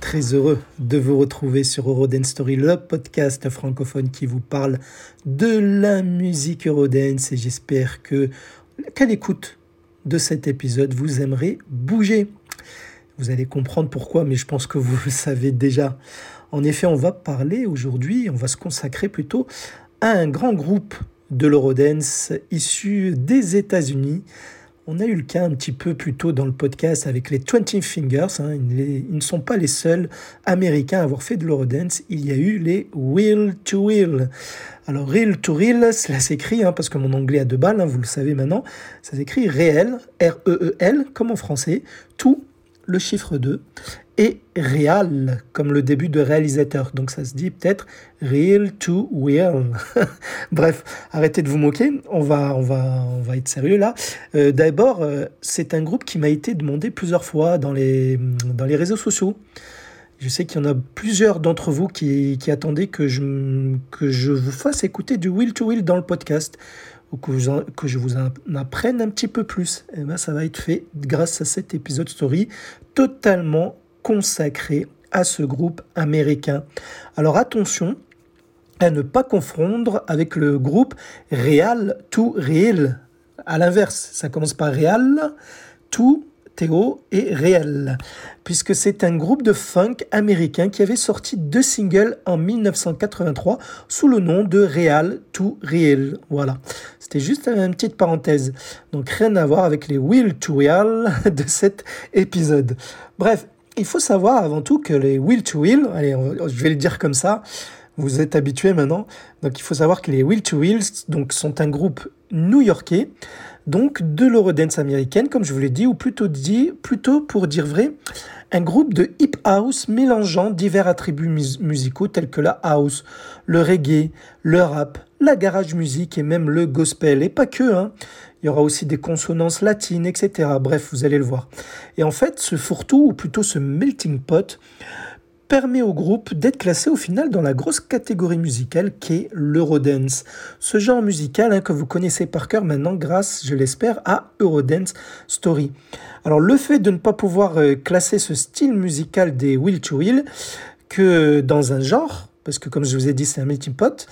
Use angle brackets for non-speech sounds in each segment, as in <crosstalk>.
Très heureux de vous retrouver sur Eurodance Story, le podcast francophone qui vous parle de la musique Eurodance et j'espère que qu'à l'écoute de cet épisode, vous aimerez bouger. Vous allez comprendre pourquoi, mais je pense que vous le savez déjà. En effet, on va parler aujourd'hui, on va se consacrer plutôt à un grand groupe de l'Eurodance issu des États-Unis on a eu le cas un petit peu plus tôt dans le podcast avec les 20 Fingers. Hein. Ils, ne sont pas les seuls Américains à avoir fait de l'Eurodance. Il y a eu les Will to Will. Alors, Real to Real, cela s'écrit, hein, parce que mon anglais a deux balles, hein, vous le savez maintenant, ça s'écrit réel, R-E-E-L, comme en français, tout le chiffre 2, et real, comme le début de réalisateur. Donc ça se dit peut-être real to real. <laughs> Bref, arrêtez de vous moquer, on va, on va, on va être sérieux là. Euh, d'abord, euh, c'est un groupe qui m'a été demandé plusieurs fois dans les, dans les réseaux sociaux. Je sais qu'il y en a plusieurs d'entre vous qui, qui attendaient que je, que je vous fasse écouter du Will to Will dans le podcast ou que, je vous en apprenne un petit peu plus, et eh ben, ça va être fait grâce à cet épisode story totalement consacré à ce groupe américain. Alors attention à ne pas confondre avec le groupe Real to Real. À l'inverse, ça commence par Real to Théo et Réel, puisque c'est un groupe de funk américain qui avait sorti deux singles en 1983 sous le nom de Real to Real. Voilà, c'était juste une petite parenthèse. Donc rien à voir avec les Will to Real <laughs> de cet épisode. Bref, il faut savoir avant tout que les Will to Will, allez, je vais le dire comme ça, vous êtes habitués maintenant. Donc il faut savoir que les Will to Wheels donc, sont un groupe new-yorkais donc de l'Eurodance américaine, comme je vous l'ai dit, ou plutôt dit, plutôt pour dire vrai, un groupe de hip house mélangeant divers attributs musicaux tels que la house, le reggae, le rap, la garage musique et même le gospel. Et pas que, hein. Il y aura aussi des consonances latines, etc. Bref, vous allez le voir. Et en fait, ce fourre-tout, ou plutôt ce melting pot, permet au groupe d'être classé au final dans la grosse catégorie musicale qu'est l'Eurodance. Ce genre musical hein, que vous connaissez par cœur maintenant grâce, je l'espère, à Eurodance Story. Alors le fait de ne pas pouvoir euh, classer ce style musical des Will to Will que dans un genre, parce que comme je vous ai dit c'est un melting pot,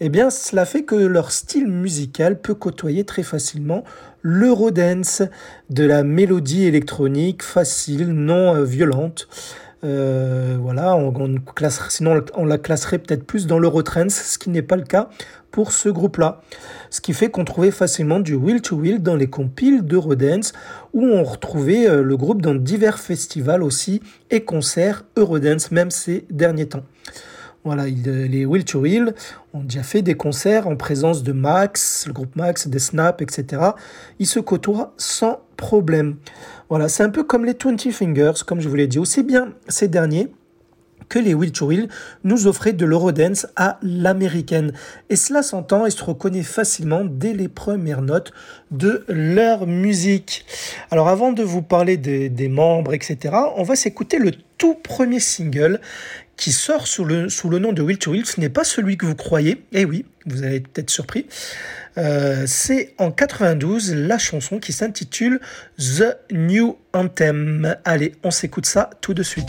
eh bien cela fait que leur style musical peut côtoyer très facilement l'Eurodance, de la mélodie électronique facile, non euh, violente, euh, voilà, on, sinon on la classerait peut-être plus dans l'Eurotrance, ce qui n'est pas le cas pour ce groupe-là. Ce qui fait qu'on trouvait facilement du Will to Will dans les compiles d'Eurodance, où on retrouvait euh, le groupe dans divers festivals aussi et concerts Eurodance, même ces derniers temps. Voilà, les Will to Will ont déjà fait des concerts en présence de Max, le groupe Max, des Snap, etc. Ils se côtoient sans problème. Voilà, c'est un peu comme les 20 Fingers, comme je vous l'ai dit. Aussi bien ces derniers que les Will to Will nous offraient de l'Eurodance à l'américaine. Et cela s'entend et se reconnaît facilement dès les premières notes de leur musique. Alors avant de vous parler des, des membres, etc., on va s'écouter le tout premier single qui sort sous le, sous le nom de Will to Will. Ce n'est pas celui que vous croyez. Eh oui, vous allez peut-être surpris. Euh, c'est en 92 la chanson qui s'intitule The New Anthem. Allez, on s'écoute ça tout de suite.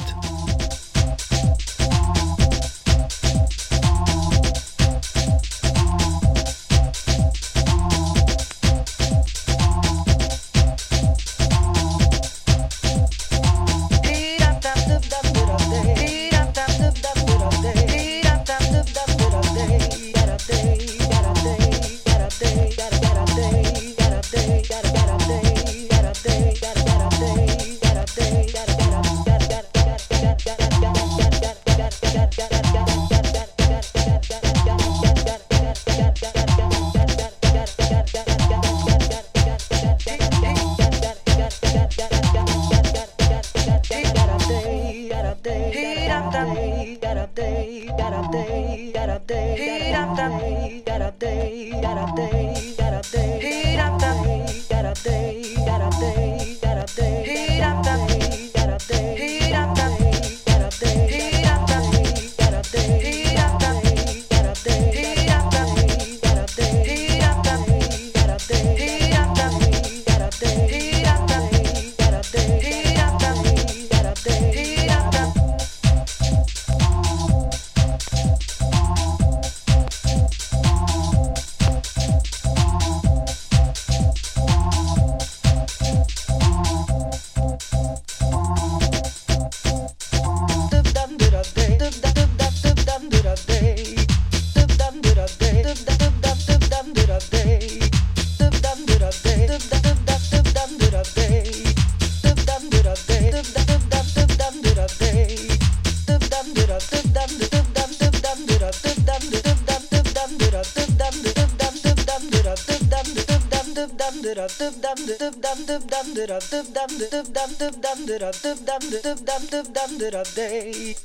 dum dum dum dum dum Dada dum dum dum dum dum. Dada dum dum dum dum dum. Dada day.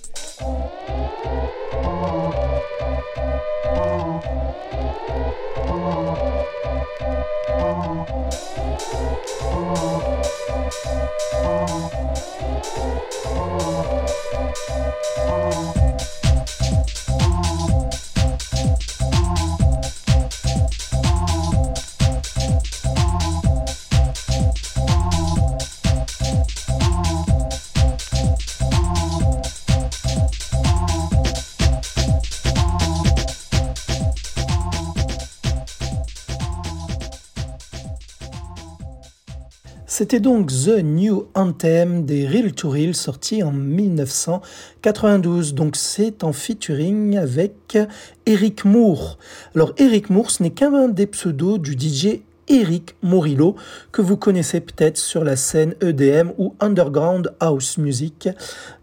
C'était donc The New Anthem des Real to Real sorti en 1992. Donc c'est en featuring avec Eric Moore. Alors Eric Moore, ce n'est qu'un des pseudos du DJ Eric Morillo, que vous connaissez peut-être sur la scène EDM ou Underground House Music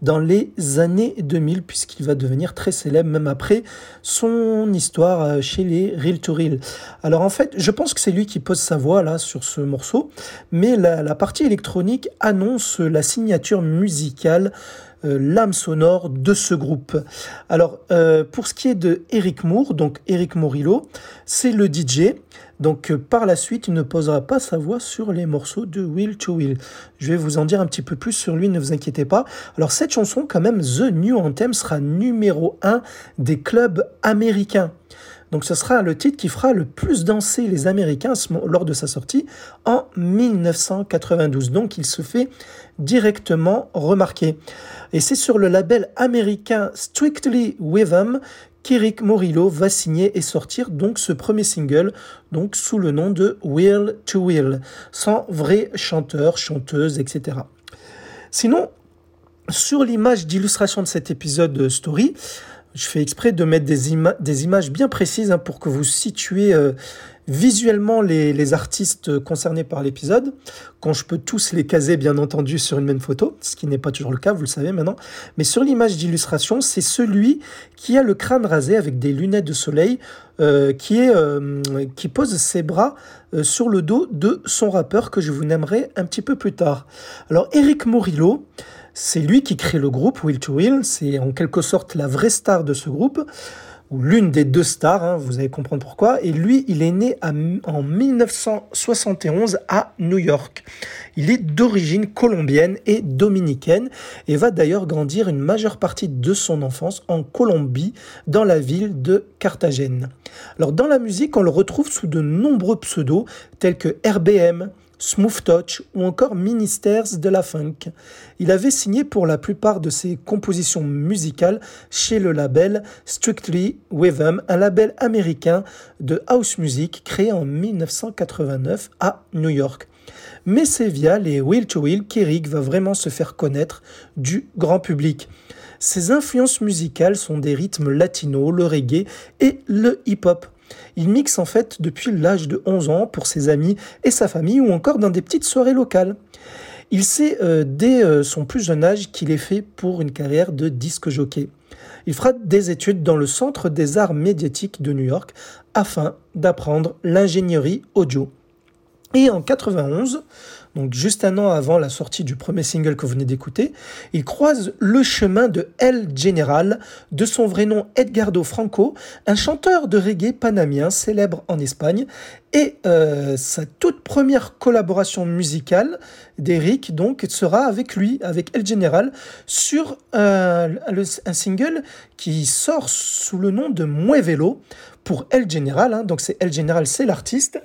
dans les années 2000, puisqu'il va devenir très célèbre même après son histoire euh, chez les Real to Real. Alors en fait, je pense que c'est lui qui pose sa voix là sur ce morceau, mais la, partie électronique annonce la signature musicale euh, l'âme sonore de ce groupe. Alors, euh, pour ce qui est de Eric Moore, donc Eric Morillo, c'est le DJ. Donc, euh, par la suite, il ne posera pas sa voix sur les morceaux de Will to Will. Je vais vous en dire un petit peu plus sur lui, ne vous inquiétez pas. Alors, cette chanson, quand même, The New Anthem, sera numéro 1 des clubs américains. Donc ce sera le titre qui fera le plus danser les Américains lors de sa sortie en 1992. Donc il se fait directement remarquer. Et c'est sur le label américain Strictly Rhythm qu'Eric Morillo va signer et sortir donc ce premier single donc sous le nom de Will to Will, sans vrai chanteur, chanteuse, etc. Sinon, sur l'image d'illustration de cet épisode story, je fais exprès de mettre des, des images bien précises hein, pour que vous situez euh, visuellement les, artistes concernés par l'épisode, quand je peux tous les caser bien entendu sur une même photo, ce qui n'est pas toujours le cas, vous le savez maintenant. Mais sur l'image d'illustration, c'est celui qui a le crâne rasé avec des lunettes de soleil, euh, qui, est, euh, qui pose ses bras sur le dos de son rappeur que je vous nommerai un petit peu plus tard. Alors Eric Morillo, c'est lui qui crée le groupe Will to Will, c'est en quelque sorte la vraie star de ce groupe, ou l'une des deux stars, hein, vous allez comprendre pourquoi. Et lui, il est né en 1971 à New York. Il est d'origine colombienne et dominicaine et va d'ailleurs grandir une majeure partie de son enfance en Colombie, dans la ville de Carthagène. Alors dans la musique, on le retrouve sous de nombreux pseudos tels que RBM, Smooth Touch ou encore Ministers de la Funk. Il avait signé pour la plupart de ses compositions musicales chez le label Strictly Rhythm, un label américain de house music créé en 1989 à New York. Mais c'est via les Will to Will qu'Eric va vraiment se faire connaître du grand public. Ses influences musicales sont des rythmes latinos, le reggae et le hip-hop. Il mixe en fait depuis l'âge de 11 ans pour ses amis et sa famille ou encore dans des petites soirées locales. Il sait euh, dès euh, son plus jeune âge qu'il est fait pour une carrière de disque jockey. Il fera des études dans le Centre des arts médiatiques de New York afin d'apprendre l'ingénierie audio. Et en 91, donc juste un an avant la sortie du premier single que vous venez d'écouter, il croise le chemin de El General, de son vrai nom Edgardo Franco, un chanteur de reggae panamien célèbre en Espagne, et euh, sa toute première collaboration musicale d'Eric donc sera avec lui, avec El General, sur un single qui sort sous le nom de Muevelo pour El General, hein. donc c'est El General, c'est l'artiste,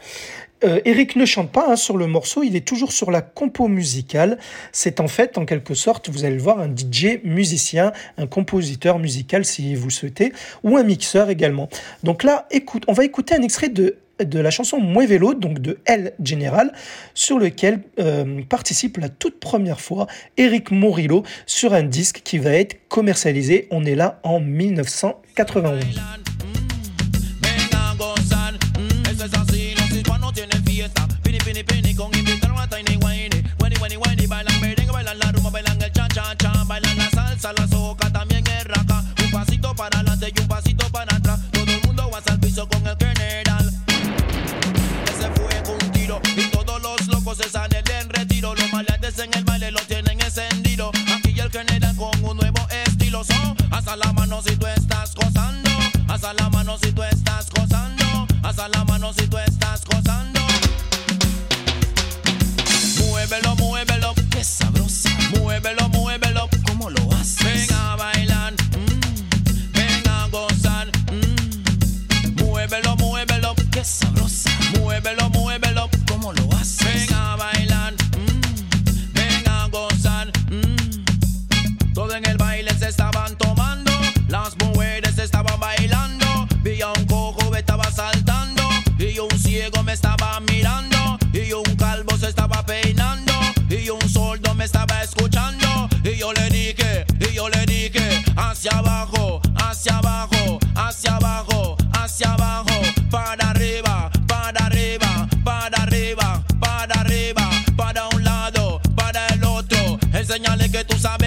euh, Eric ne chante pas hein, sur le morceau, il est toujours sur la compo musicale. C'est en fait, en quelque sorte, vous allez le voir, un DJ musicien, un compositeur musical si vous souhaitez, ou un mixeur également. Donc là, écoute, on va écouter un extrait de de la chanson Muevelo, donc de El General, sur lequel euh, participe la toute première fois Eric Morillo sur un disque qui va être commercialisé. On est là en 1991. Con invitaron a Tiny Wayne, Wayne, Wayne, Wayne. Bailan merengue, bailan la rumba, bailan el cha-cha-cha. Bailan la salsa, la soca, también el raca. Un pasito para adelante y un pasito para atrás. Todo el mundo va al piso con el general. Ese fue con un tiro y todos los locos se salen en retiro. Los maleantes en el baile lo tienen encendido. Aquí el general con un nuevo estilo. Son hasta la mano si tú estás gozando. Hasta la mano si tú estás gozando. Hasta la mano si tú estás gozando. qué sabrosa. Muévelo, muévelo, ¿cómo lo haces? Ven a bailar, mm. ven a gozar. Mm. Muévelo, muévelo, qué sabrosa. Muévelo, muévelo. hacia abajo, hacia abajo, hacia abajo, hacia abajo, para arriba, para arriba, para arriba, para arriba, para un lado, para el otro. Enseñale que tú sabes.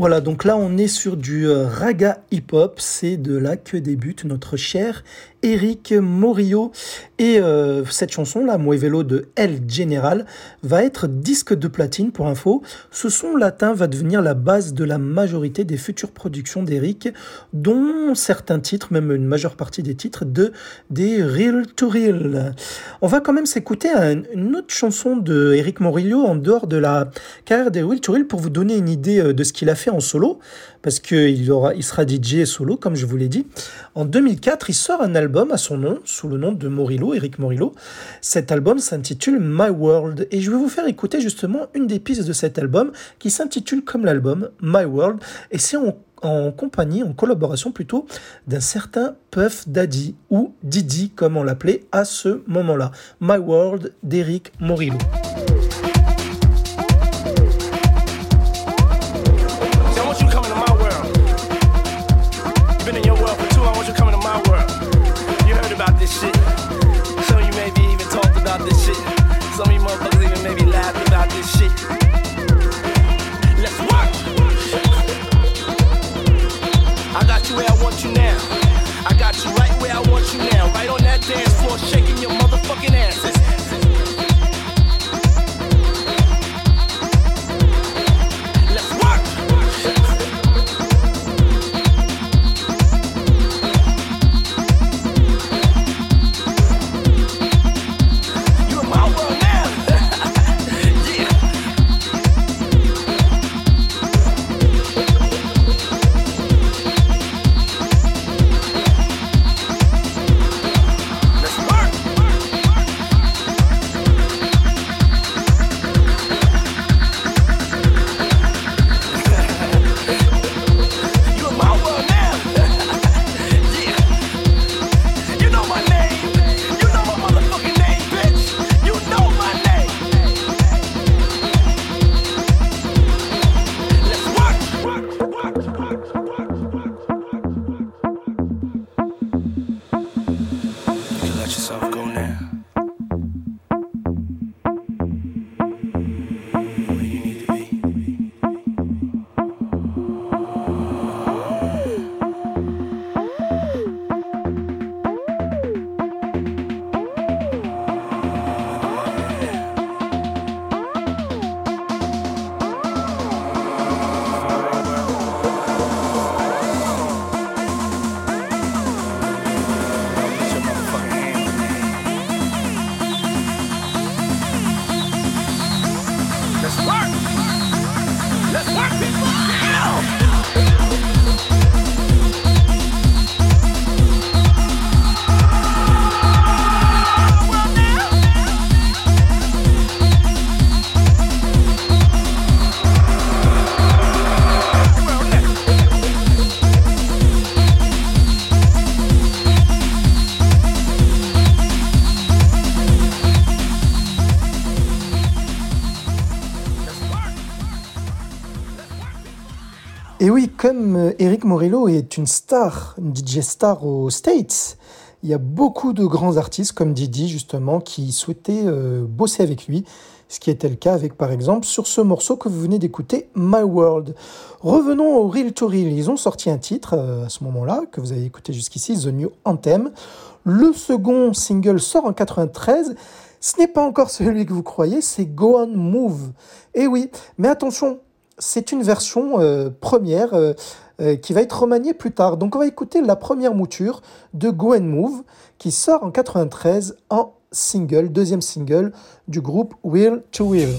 Voilà, donc là on est sur du euh, raga hip-hop, c'est de là que débute notre cher Eric Morillo. Et euh, cette chanson-là, Muevelo de El General, va être disque de platine pour info. Ce son latin va devenir la base de la majorité des futures productions d'Eric, dont certains titres, même une majeure partie des titres, de des Real to Real. On va quand même s'écouter une autre chanson de Eric Morillo en dehors de la carrière des Real to Real pour vous donner une idée euh, de ce qu'il a fait en solo, parce qu'il il sera DJ solo, comme je vous l'ai dit. En 2004, il sort un album à son nom, sous le nom de Morillo, Eric Morillo. Cet album s'intitule My World, et je vais vous faire écouter justement une des pistes de cet album qui s'intitule comme l'album My World, et c'est en, en compagnie, en collaboration plutôt, d'un certain Puff Daddy, ou Didi comme on l'appelait à ce moment-là. My World d'Eric Morillo. Eric Morillo est une star, une DJ star aux States, Il y a beaucoup de grands artistes comme Didi justement qui souhaitaient euh, bosser avec lui, ce qui était le cas avec par exemple sur ce morceau que vous venez d'écouter, My World. Revenons au Real to Real. Ils ont sorti un titre euh, à ce moment-là que vous avez écouté jusqu'ici, The New Anthem. Le second single sort en 93. Ce n'est pas encore celui que vous croyez, c'est Go On Move. Eh oui, mais attention, c'est une version euh, première euh, qui va être remanié plus tard. Donc on va écouter la première mouture de Go and Move qui sort en 93 en single, deuxième single du groupe Will to Will.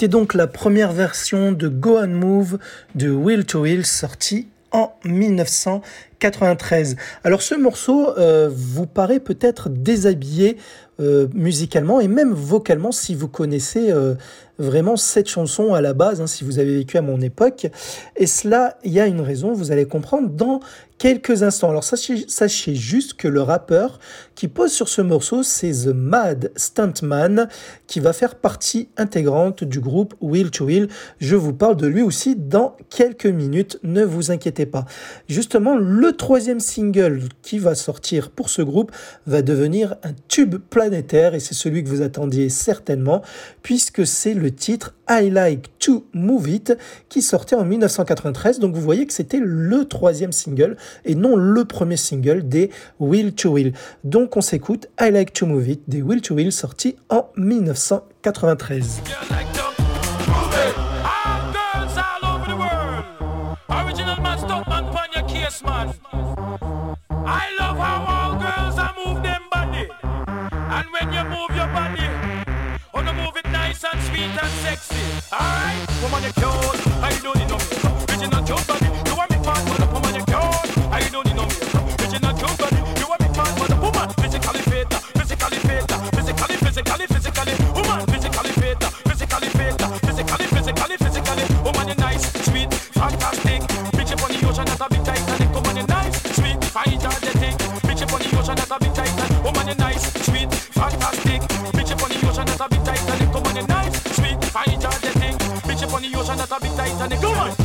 C'était donc la première version de Go and Move de Will to Will sortie en 1993. Alors ce morceau euh, vous paraît peut-être déshabillé euh, musicalement et même vocalement si vous connaissez euh, vraiment cette chanson à la base, hein, si vous avez vécu à mon époque. Et cela, il y a une raison, vous allez comprendre dans quelques instants. Alors sachez, sachez juste que le rappeur qui pose sur ce morceau, c'est The Mad Stuntman, qui va faire partie intégrante du groupe Will to Will. Je vous parle de lui aussi dans quelques minutes, ne vous inquiétez pas. Justement, le troisième single qui va sortir pour ce groupe va devenir un tube planétaire et c'est celui que vous attendiez certainement, puisque c'est le titre I Like to Move It qui sortait en 1993. Donc vous voyez que c'était le troisième single et non le premier single des Will to Will. Donc on s'écoute I Like to Move It des Will to Will sorti en 1993. I love how all girls are move them body. And when you move your body, oh, wanna move it nice and sweet and sexy. Alright, woman, you cute. I don't need no makeup. Original cute body. You want me part, but woman, you cute. I don't need no makeup. Sweet, fine, energetic. Bitch up on the ocean, that's a big Titanic. Woman, you nice, sweet, fantastic. Bitch up on the ocean, that's a big Titanic. Woman, you nice, sweet, fine, energetic. Bitch up on the ocean, that's a big Titanic. Come on,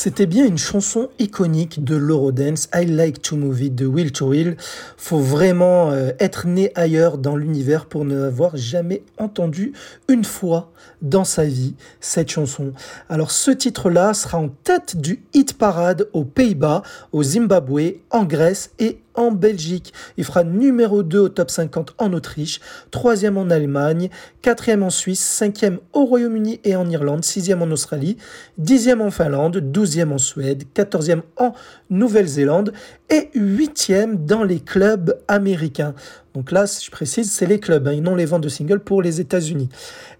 C'était bien une chanson iconique de l'Eurodance, I Like to Move It de Will to Will. Faut vraiment euh, être né ailleurs dans l'univers pour ne l'avoir jamais entendu une fois dans sa vie, cette chanson. Alors ce titre-là sera en tête du hit parade aux Pays-Bas, au Zimbabwe, en Grèce et en Belgique. Il fera numéro 2 au top 50 en Autriche, troisième en Allemagne, quatrième en Suisse, cinquième au Royaume-Uni et en Irlande, sixième en Australie, dixième en Finlande, douzième en Suède, quatorzième en Nouvelle-Zélande et huitième dans les clubs américains. Donc là, je précise, c'est les clubs, hein, et non les ventes de singles pour les États-Unis.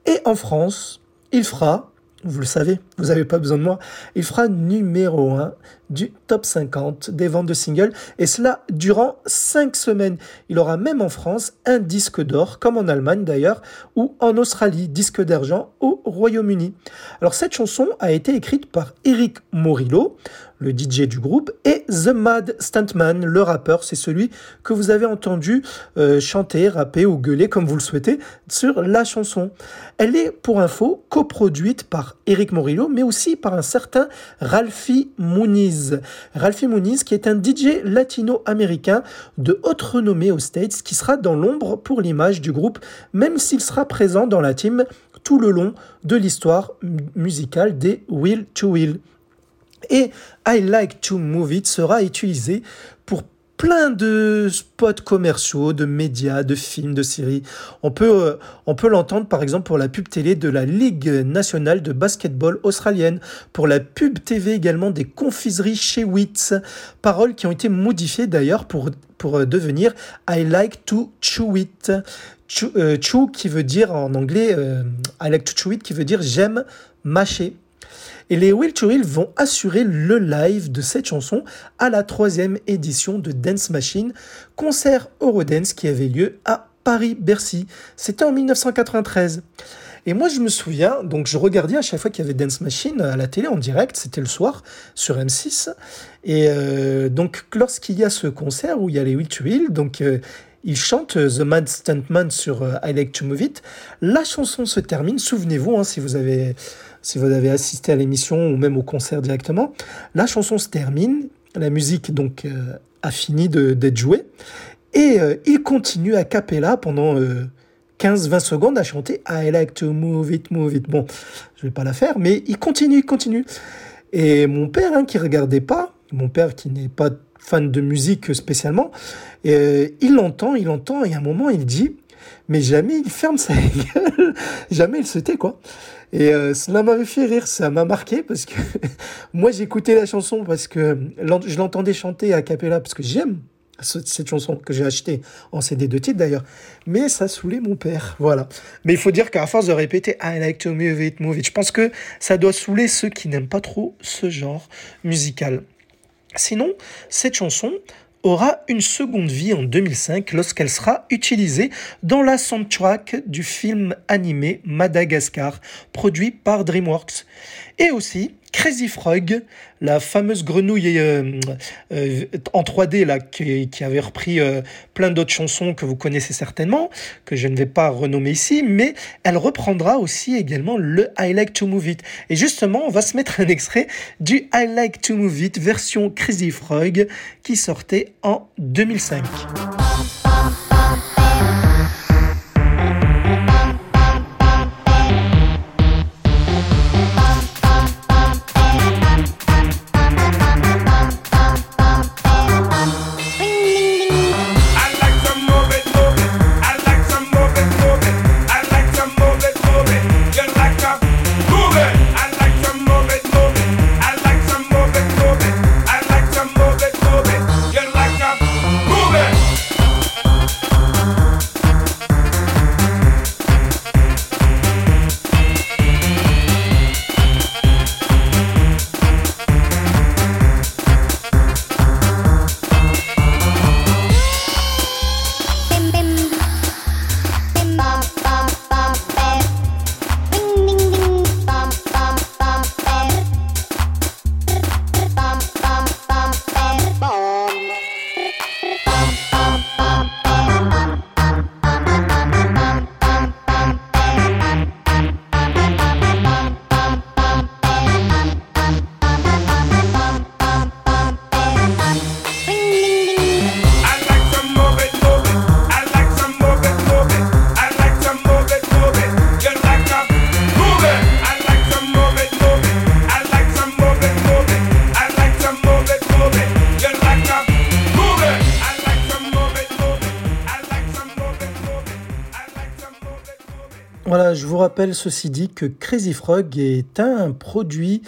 Et en France, il fera vous le savez, vous n'avez pas besoin de moi, il fera numéro 1 du top 50 des ventes de singles, et cela durant 5 semaines. Il aura même en France un disque d'or, comme en Allemagne d'ailleurs, ou en Australie, disque d'argent au Royaume-Uni. Alors cette chanson a été écrite par Eric Morillo, le DJ du groupe, et The Mad Stuntman, le rappeur, c'est celui que vous avez entendu euh, chanter, rapper ou gueuler comme vous le souhaitez sur la chanson. Elle est, pour info, coproduite par Eric Morillo, mais aussi par un certain Ralphie Muniz. Ralphie Muniz, qui est un DJ latino-américain de haute renommée aux States, qui sera dans l'ombre pour l'image du groupe, même s'il sera présent dans la team tout le long de l'histoire musicale des Will to Will. Et I Like to Move It sera utilisé pour plein de spots commerciaux, de médias, de films, de séries. On peut, euh, l'entendre par exemple pour la pub télé de la Ligue nationale de basketball australienne, pour la pub TV également des confiseries chez Wits, paroles qui ont été modifiées d'ailleurs pour, euh, devenir I like to chew it. Chew, euh, chew qui veut dire en anglais I like to chew it qui veut dire j'aime mâcher. Et les Will to Will vont assurer le live de cette chanson à la troisième édition de Dance Machine, concert Eurodance qui avait lieu à Paris-Bercy. C'était en 1993. Et moi, je me souviens, donc je regardais à chaque fois qu'il y avait Dance Machine à la télé en direct, c'était le soir sur M6. Et euh, donc, lorsqu'il y a ce concert où il y a les Will to Will, donc euh, ils chantent The Mad Stuntman sur euh, I Like to Move It. La chanson se termine, souvenez-vous, hein, si vous avez si vous avez assisté à l'émission ou même au concert directement. La chanson se termine, la musique donc euh, a fini d'être jouée, et euh, il continue à cappella pendant 15-20 euh, secondes à chanter I like to move it, move it. Bon, je vais pas la faire, mais il continue, il continue. Et mon père, hein, qui regardait pas, mon père qui n'est pas fan de musique spécialement, il l'entend, il entend, et à un moment il dit, mais jamais il ferme sa <laughs> gueule, jamais il se tait quoi. Et euh, cela m'avait fait rire, ça m'a marqué parce que <laughs> moi j'écoutais la chanson parce que je l'entendais chanter à cappella parce que j'aime cette chanson que j'ai achetée en CD de titre d'ailleurs, mais ça saoulait mon père, voilà. Mais il faut dire qu'à force de répéter I like to move it, move it, je pense que ça doit saouler ceux qui n'aiment pas trop ce genre musical. Sinon, cette chanson, aura une seconde vie en 2005 lorsqu'elle sera utilisée dans la soundtrack du film animé Madagascar, produit par DreamWorks. Et aussi, Crazy Frog, la fameuse grenouille euh, euh, en 3D là, qui, avait repris euh, plein d'autres chansons que vous connaissez certainement, que je ne vais pas renommer ici, mais elle reprendra aussi également le I Like to Move It. Et justement, on va se mettre un extrait du I Like to Move It version Crazy Frog qui sortait en 2005. Rappelle ceci dit que Crazy Frog est un produit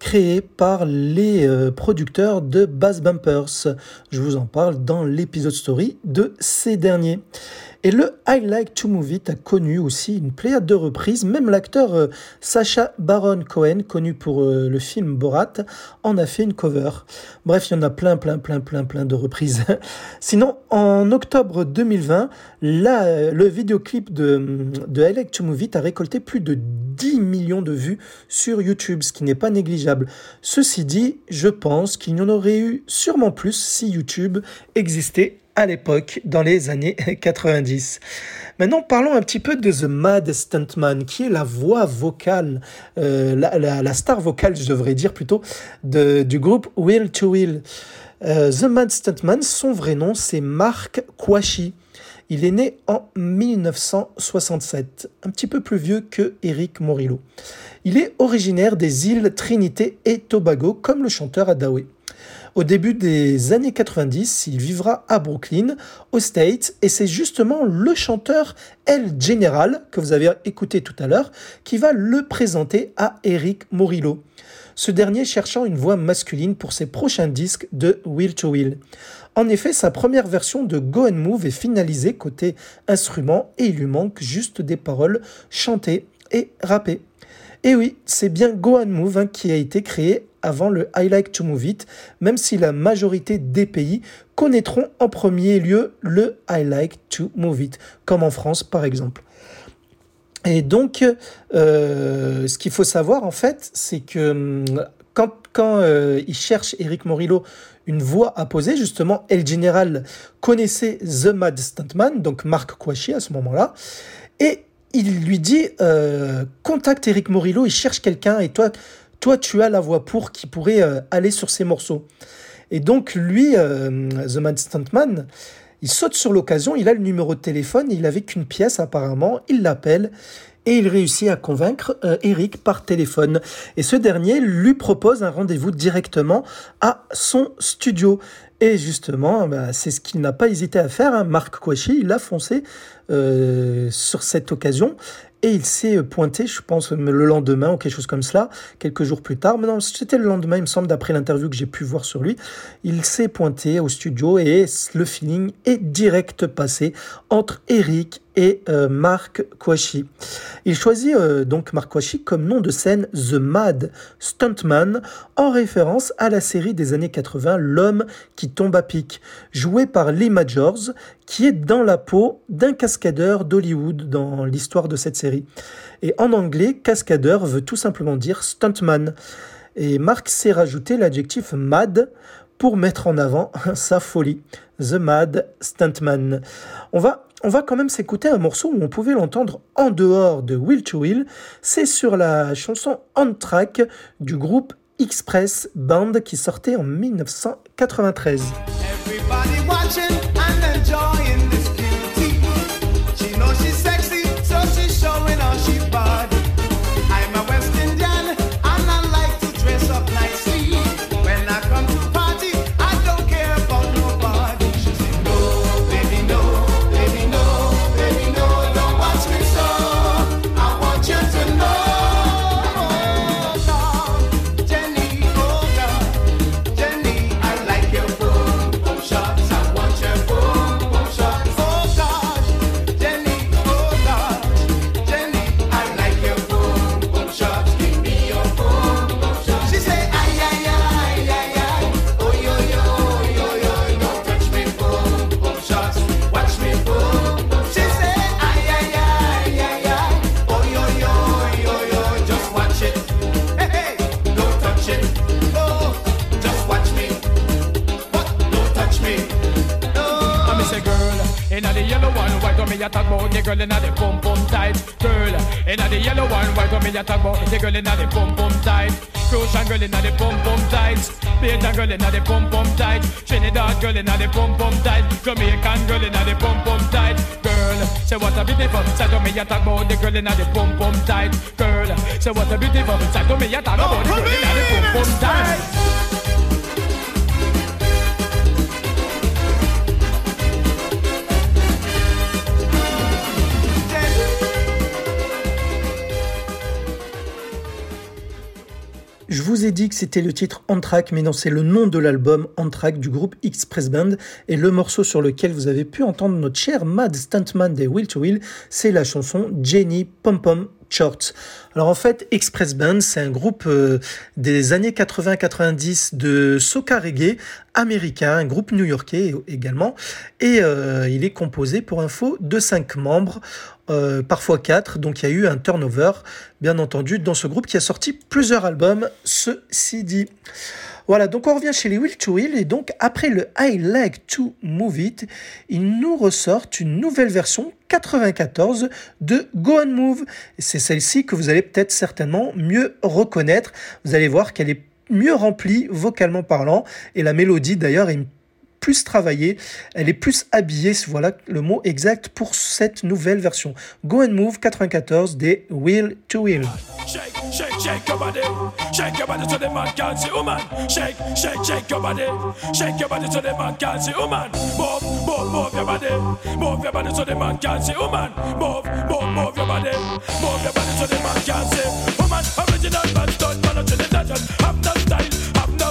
créé par les euh, producteurs de Bass Bumpers. Je vous en parle dans l'épisode story de ces derniers. Et le I Like to Move It a connu aussi une pléiade de reprises. Même l'acteur euh, Sacha Baron Cohen, connu pour euh, le film Borat, en a fait une cover. Bref, il y en a plein, plein, plein, plein, plein de reprises. <laughs> Sinon, en octobre 2020, la, le vidéoclip de, de I Like to Move It a récolté plus de 10 millions de vues sur YouTube, ce qui n'est pas négligeable. Ceci dit, je pense qu'il y en aurait eu sûrement plus si YouTube existait à l'époque, dans les années <laughs> 90. Maintenant, parlons un petit peu de The Mad Stuntman, qui est la voix vocale, euh, la, star vocale, je devrais dire plutôt, du groupe Will to Will. Euh, The Mad Stuntman, son vrai nom, c'est Mark Kouachi. Il est né en 1967, un petit peu plus vieux que Eric Morillo. Il est originaire des îles Trinité et Tobago, comme le chanteur Adaway. Au début des années 90, il vivra à Brooklyn, aux States, et c'est justement le chanteur El General, que vous avez écouté tout à l'heure, qui va le présenter à Eric Morillo. Ce dernier cherchant une voix masculine pour ses prochains disques de Will to Will. En effet, sa première version de Go and Move est finalisée côté instrument et il lui manque juste des paroles chantées et rappées. Et oui, c'est bien Go and Move hein, qui a été créé avant le I Like to Move It, même si la majorité des pays connaîtront en premier lieu le I Like to Move It, comme en France par exemple. Et donc, euh, ce qu'il faut savoir en fait, c'est que hum, quand, quand euh, il cherche Eric Morillo une voix à poser, justement, El General connaissait The Mad Stuntman, donc Marc Kouachi à ce moment-là, et il lui dit euh, contacte Eric Morillo, il cherche quelqu'un et toi toi tu as la voix pour qui pourrait euh, aller sur ces morceaux. Et donc lui, euh, The Mad Stuntman, il saute sur l'occasion, il a le numéro de téléphone, il avait qu'une pièce apparemment, il l'appelle et il réussit à convaincre euh, Eric par téléphone. Et ce dernier lui propose un rendez-vous directement à son studio. Et justement, bah, c'est ce qu'il n'a pas hésité à faire. Hein. Marc Kouachi, il a foncé sur cette occasion et il s'est pointé, je pense, le lendemain ou quelque chose comme cela, quelques jours plus tard. Mais non, c'était le lendemain, il me semble, d'après l'interview que j'ai pu voir sur lui. Il s'est pointé au studio et le feeling est direct passé entre Eric et euh, Mark Kouachi. Il choisit euh, donc Mark Kouachi comme nom de scène The Mad Stuntman en référence à la série des années 80 L'homme qui tombe à pic, joué par Lee Majors, qui est dans la peau d'un cascadeur d'Hollywood dans l'histoire de cette série. Et en anglais, cascadeur veut tout simplement dire stuntman. Et Mark s'est rajouté l'adjectif mad pour mettre en avant <laughs> sa folie. The Mad Stuntman. On va on va quand même s'écouter un morceau où on pouvait l'entendre en dehors de Will to Will. C'est sur la chanson On Track du groupe Express Band qui sortait en 1993. Girl inna the pum pum tight. Girl inna the yellow one, white one me a talk about the girl inna the pum pum tight. Crucian girl inna the pum pum tight. Beta girl inna the pum pum tight. Trinidad girl inna the pum pum tight. Jamaican girl inna the pum pum tight. Girl, say what a beautiful. Say to me a talk about the girl inna the pum pum tight. Girl, say what a beautiful. Say to me a talk about the girl inna the pum pum tight. Ai dit que c'était le titre Track, mais non, c'est le nom de l'album Track du groupe Express Band. Et le morceau sur lequel vous avez pu entendre notre cher Mad Stuntman des Will to Will, c'est la chanson Jenny Pom Pom Alors en fait, Express Band, c'est un groupe euh, des années 80-90 de soca reggae américain, un groupe new-yorkais également, et euh, il est composé pour info de cinq membres, euh, parfois quatre, donc il y a eu un turnover, bien entendu, dans ce groupe qui a sorti plusieurs albums, ceci dit. Voilà, donc on revient chez les Will to Will et donc après le I Like to Move It, ils nous ressortent une nouvelle version 94 de Go and Move. C'est celle-ci que vous allez peut-être certainement mieux reconnaître. Vous allez voir qu'elle est mieux remplie vocalement parlant et la mélodie d'ailleurs est plus travaillée, elle est plus habillée, voilà le mot exact pour cette nouvelle version. Go and Move 94 des Will to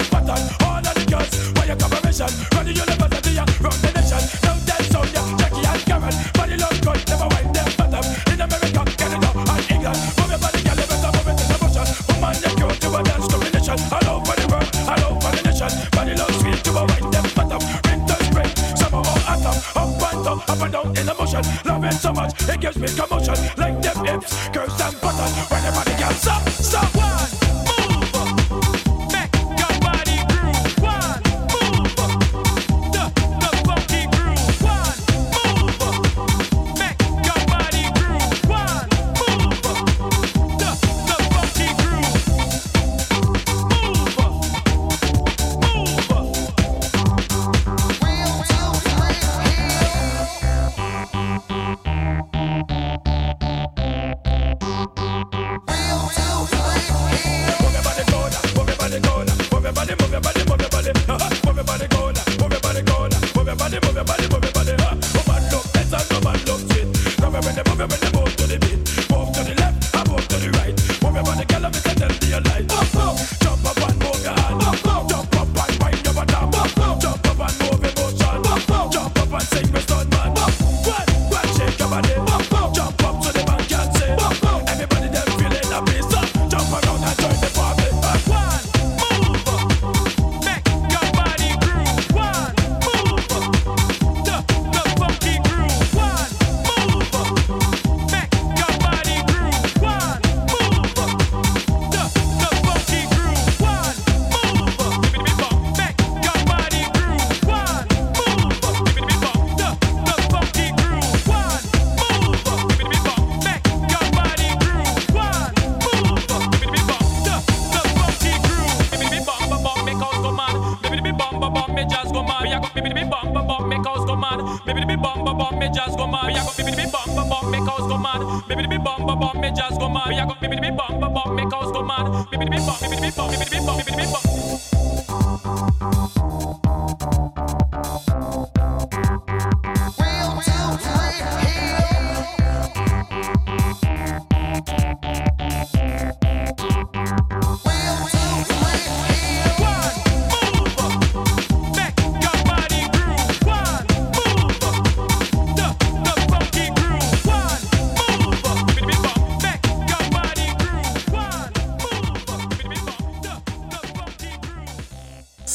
pattern. Girls, why your combination? Run the university, run the nation. No dead Sonia, Jackie and Karen. Body love good, never wind them bottom. In America, Canada, and England. Move your body, girl, you better move it in the motion. Woman, you're cute to a dance combination. All over the world, all over the nation. Body love sweet to a wind them bottom. Winter, spring, summer or autumn. Up and down, up and down in the motion. Love it so much, it gives me commotion. Like them hips, curves and buttons. When the body girl stop, stop.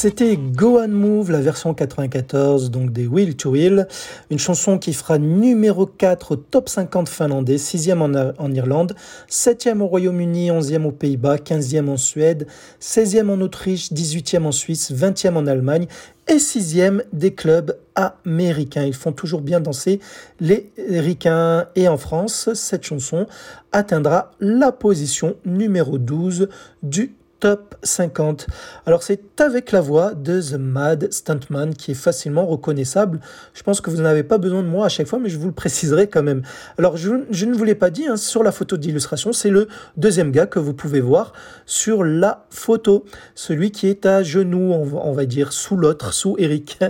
C'était Go and Move, la version 94, donc des Will to Will, une chanson qui fera numéro 4 au top 50 finlandais, 6e en, en Irlande, 7e au Royaume-Uni, 11e aux Pays-Bas, 15e en Suède, 16e en Autriche, 18e en Suisse, 20e en Allemagne et 6e des clubs américains. Ils font toujours bien danser les ricains. Et en France, cette chanson atteindra la position numéro 12 du top 50. Alors c'est avec la voix de The Mad Stuntman qui est facilement reconnaissable. Je pense que vous n'avez pas besoin de moi à chaque fois, mais je vous le préciserai quand même. Alors je, ne vous l'ai pas dit, hein, sur la photo d'illustration, c'est le deuxième gars que vous pouvez voir sur la photo. Celui qui est à genoux, on va dire, sous l'autre, sous Eric. <laughs>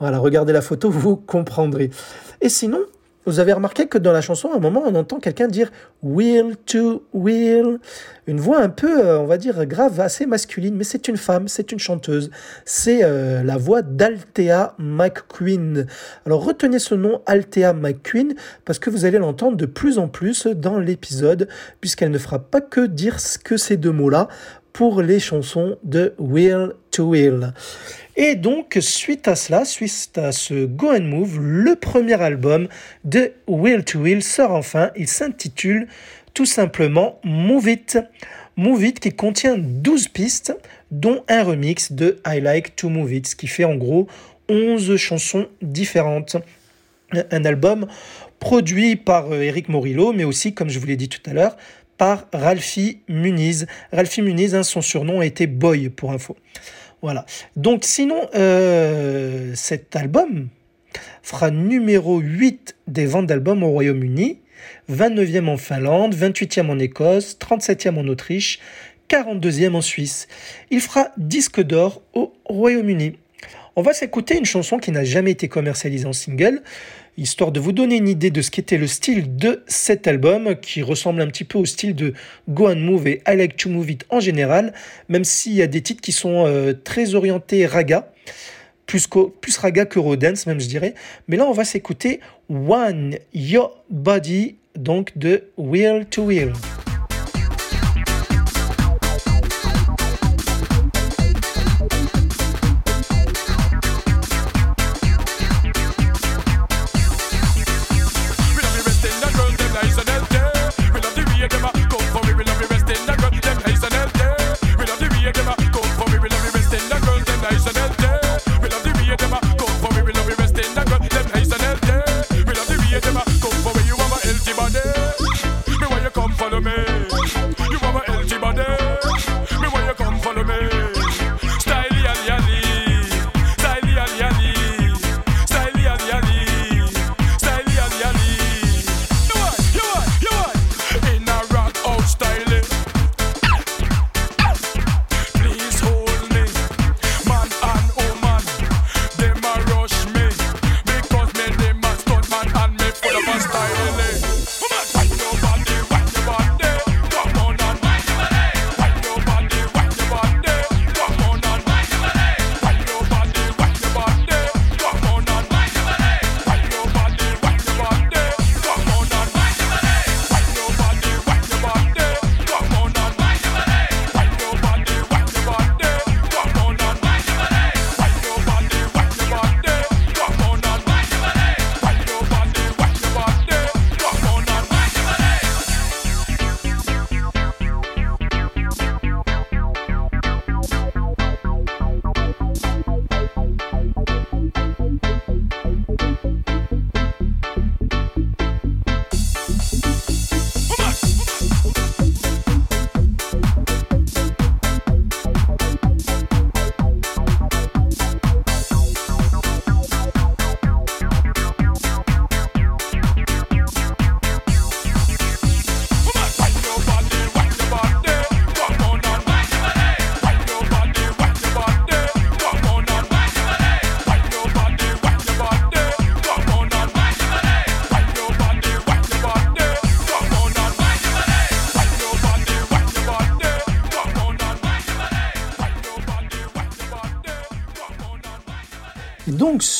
Voilà, regardez la photo, vous comprendrez. Et sinon, Vous avez remarqué que dans la chanson, à un moment, on entend quelqu'un dire will to will. Une voix un peu, euh, on va dire, grave, assez masculine, mais c'est une femme, c'est une chanteuse. C'est euh, la voix d'Althea McQueen. Alors retenez ce nom, Althea McQueen, parce que vous allez l'entendre de plus en plus dans l'épisode, puisqu'elle ne fera pas que dire que ces deux mots-là pour les chansons de Will to Will. Et donc, suite à cela, suite à ce Go and Move, le premier album de Will to Will sort enfin. Il s'intitule tout simplement Move It. Move It qui contient 12 pistes, dont un remix de I Like to Move It, ce qui fait en gros 11 chansons différentes. Un album produit par euh, Eric Morillo, mais aussi, comme je vous l'ai dit tout à l'heure, par Ralphie Muniz. Ralphie Muniz, hein, son surnom été Boy pour info. Voilà. Donc sinon, euh, cet album fera numéro 8 des ventes d'albums au Royaume-Uni, 29e en Finlande, 28e en Écosse, 37e en Autriche, 42e en Suisse. Il fera disque d'or au Royaume-Uni. On va s'écouter une chanson qui n'a jamais été commercialisée en single histoire de vous donner une idée de ce qu'était le style de cet album, qui ressemble un petit peu au style de Go and Move et I Like to Move It en général, même s'il y a des titres qui sont euh, très orientés raga, plus, plus raga que Rodance même je dirais. Mais là on va s'écouter One Your Body, donc de Will to Will.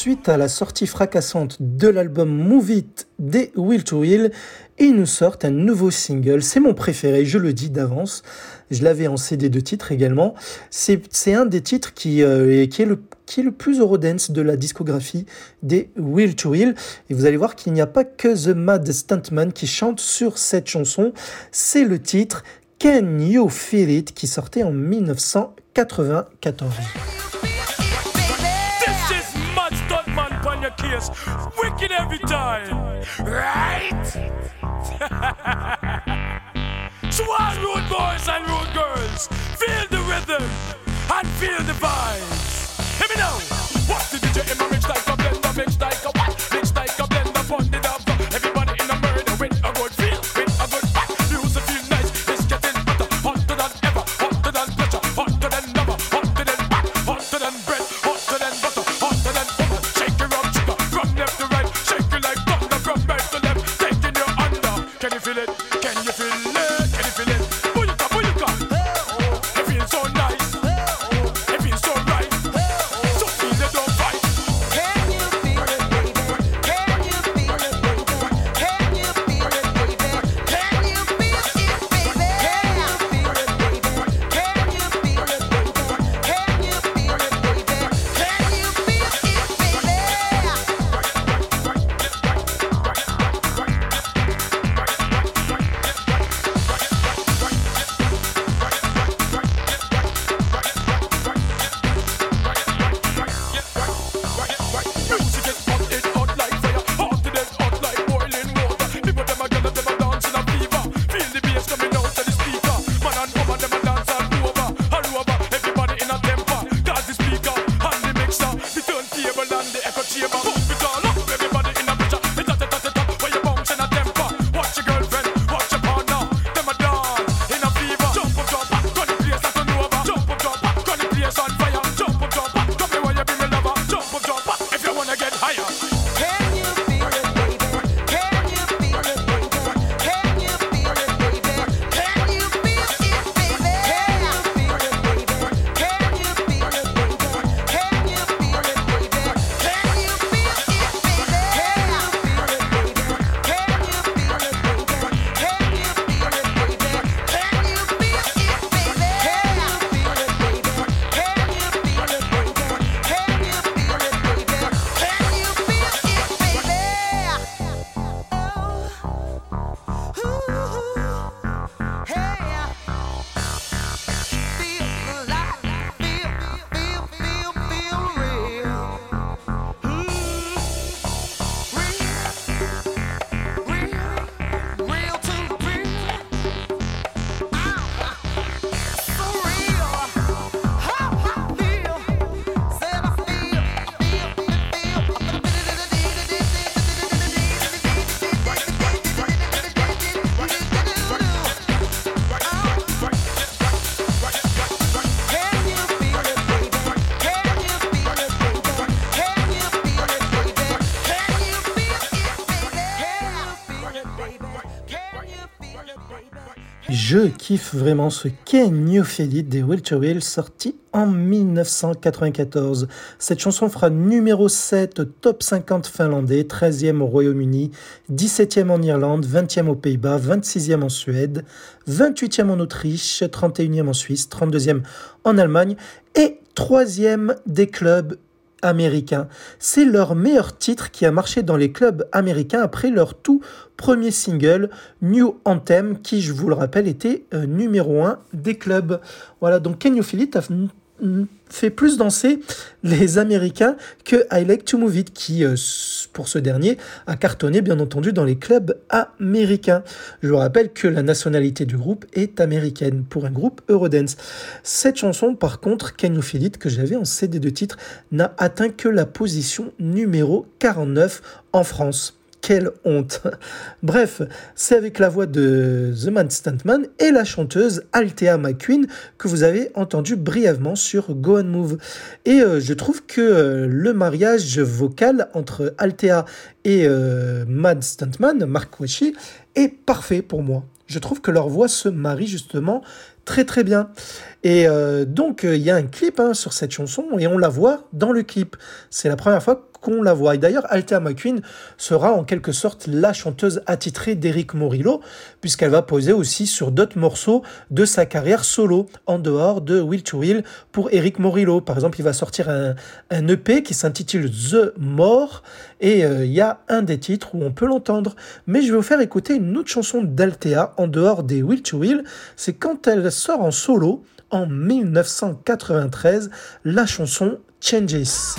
Suite à la sortie fracassante de l'album Move It des Will to Will, ils nous sortent un nouveau single. C'est mon préféré, je le dis d'avance. Je l'avais en CD de titre également. C'est un des titres qui, euh, qui, est le, qui est le plus Eurodance de la discographie des Will to Will. Et vous allez voir qu'il n'y a pas que The Mad Stuntman qui chante sur cette chanson. C'est le titre Can You Feel It qui sortait en 1994. Case. Wicked every time. Right? <laughs> so all rude boys and rude girls, feel the rhythm and feel the vibes. Let me know. What's the DJ in my Je kiffe vraiment ce You Feel It des to Will sorti en 1994. Cette chanson fera numéro 7 au top 50 finlandais, 13e au Royaume-Uni, 17e en Irlande, 20e aux Pays-Bas, 26e en Suède, 28e en Autriche, 31e en Suisse, 32e en Allemagne et 3e des clubs américains. C'est leur meilleur titre qui a marché dans les clubs américains après leur tout premier single, New Anthem, qui, je vous le rappelle, était euh, numéro 1 des clubs. Voilà, donc Can You a fait plus danser les Américains que I Like to Move It, qui, euh, pour ce dernier, a cartonné bien entendu dans les clubs américains. Je vous rappelle que la nationalité du groupe est américaine pour un groupe Eurodance. Cette chanson, par contre, Can You que j'avais en CD de titre, n'a atteint que la position numéro 49 en France. Quelle honte. Bref, c'est avec la voix de The Man Stuntman et la chanteuse Althea McQueen que vous avez entendu brièvement sur Go and Move. Et euh, je trouve que euh, le mariage vocal entre Althea et euh, Mad Stuntman, Mark Weshi, est parfait pour moi. Je trouve que leur voix se marie justement très très bien. Et donc il y a un clip hein, sur cette chanson et on la voit dans le clip. C'est la première fois qu'on la voit. Et d'ailleurs, Althea McQueen sera en quelque sorte la chanteuse attitrée d'Eric Morillo, puisqu'elle va poser aussi sur d'autres morceaux de sa carrière solo, en dehors de Will to Will pour Eric Morillo. Par exemple, il va sortir un, EP qui s'intitule The More, et euh, il y a un des titres où on peut l'entendre. Mais je vais vous faire écouter une autre chanson d'Althea, en dehors des Will to Will, c'est quand elle sort en solo en 1993, la chanson Changes.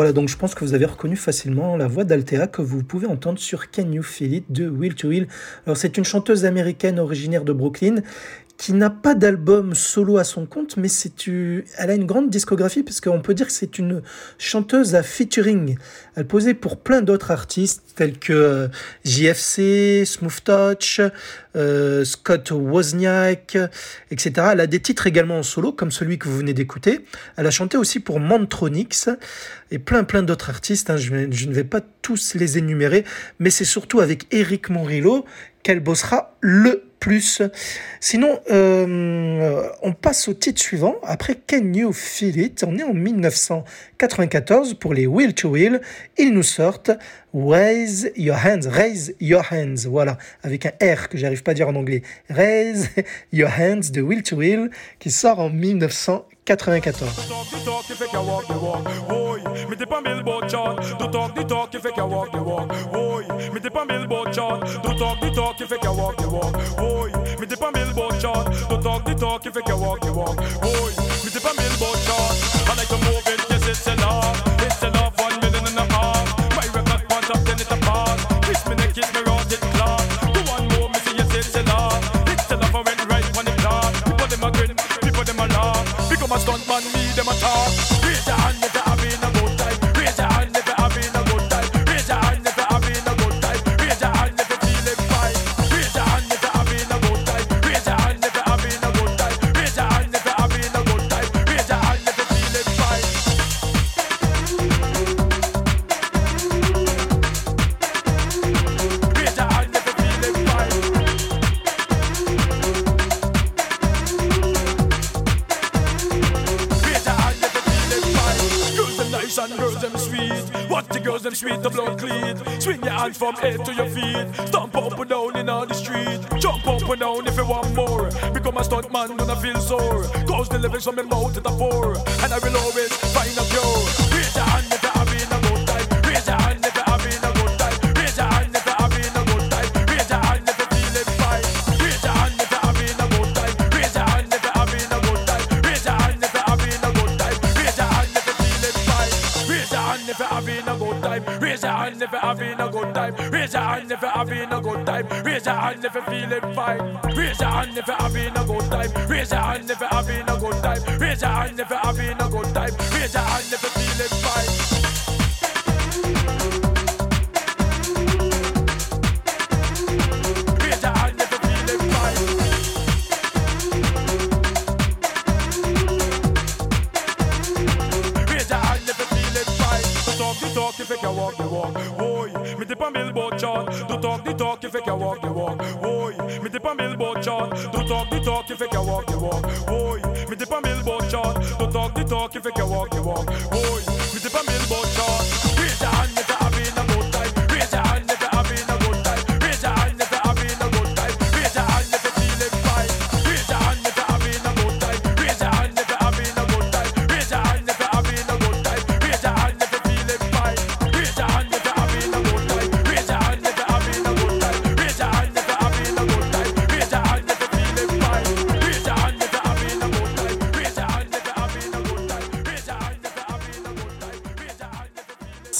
Voilà, donc je pense que vous avez reconnu facilement la voix d'Altea que vous pouvez entendre sur Can You Feel It de Will to Will. Alors c'est une chanteuse américaine originaire de Brooklyn qui n'a pas d'album solo à son compte, mais c'est elle a une grande discographie parce qu'on peut dire que c'est une chanteuse à featuring. Elle posait pour plein d'autres artistes tels que euh, JFC, Smooth Touch, euh, Scott Wozniak, etc. Elle a des titres également en solo, comme celui que vous venez d'écouter. Elle a chanté aussi pour Mantronix et plein plein d'autres artistes. Hein. Je, je, ne vais pas tous les énumérer, mais c'est surtout avec Eric Morillo qu'elle bossera le plus. Sinon, euh, on passe au titre suivant. Après Can You Feel It On est en 1994 pour les Will to Will. Ils nous sortent Raise Your Hands. Raise Your Hands. Voilà, avec un R que j'arrive pas à dire en anglais. Raise <laughs> Your Hands de Will to Will qui sort en 1994. 94. a stunt man, me them a talk. Raise your hand, from head to your feet. Stomp up and down in all the street. Jump up and down if you want more. Become a stunt man, do not feel sore. Cause the lyrics from my mouth to the poor. And I will always find a cure. Hand if you're having a good time. Raise your hand if you're having a good time. Raise your hand if you're feeling fine. Raise your hand if you're having a good time. Raise your hand if you're having a good time. Raise your hand if you're having a good time. Raise your hand if you're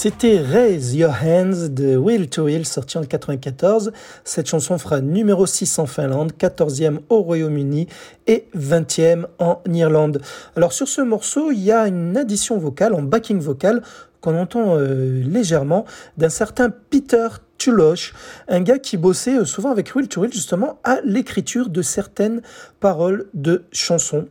C'était Raise Your Hands de Will to Will, sorti en 94. Cette chanson fera numéro 6 en Finlande, 14e au Royaume-Uni et 20e en Irlande. Alors sur ce morceau, il y a une addition vocale en backing vocal qu'on entend euh, légèrement d'un certain Peter Tulosh, un gars qui bossait euh, souvent avec Will to Will justement à l'écriture de certaines paroles de chansons.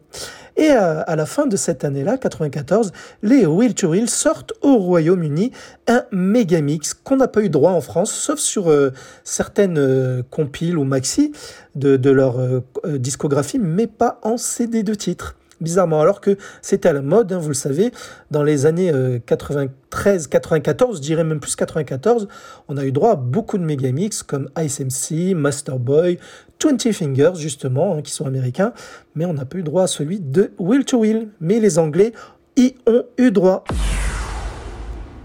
Et à, à la fin de cette année-là, 94, les Will to Will sortent au Royaume-Uni un méga mix qu'on n'a pas eu droit en France, sauf sur euh, certaines euh, compiles ou maxi de, leur euh, euh, discographie, mais pas en CD de titres. Bizarrement, alors que c'était à la mode, hein, vous le savez, dans les années 93, 94, je dirais même plus 94, on a eu droit à beaucoup de mégamix comme Ice MC, Master Boy, 20 Fingers, justement, hein, qui sont américains, mais on n'a pas eu droit à celui de Will to Will. Mais les Anglais y ont eu droit.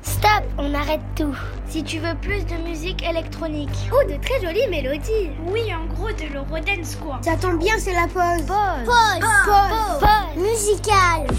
Stop, on arrête tout. Si tu veux plus de musique électronique. Oh, de très jolies mélodies. Oui, en gros, de l'eurodance, quoi. Ça tombe bien, c'est la pause. Pause. Pause. Pause. Pause. Musicale.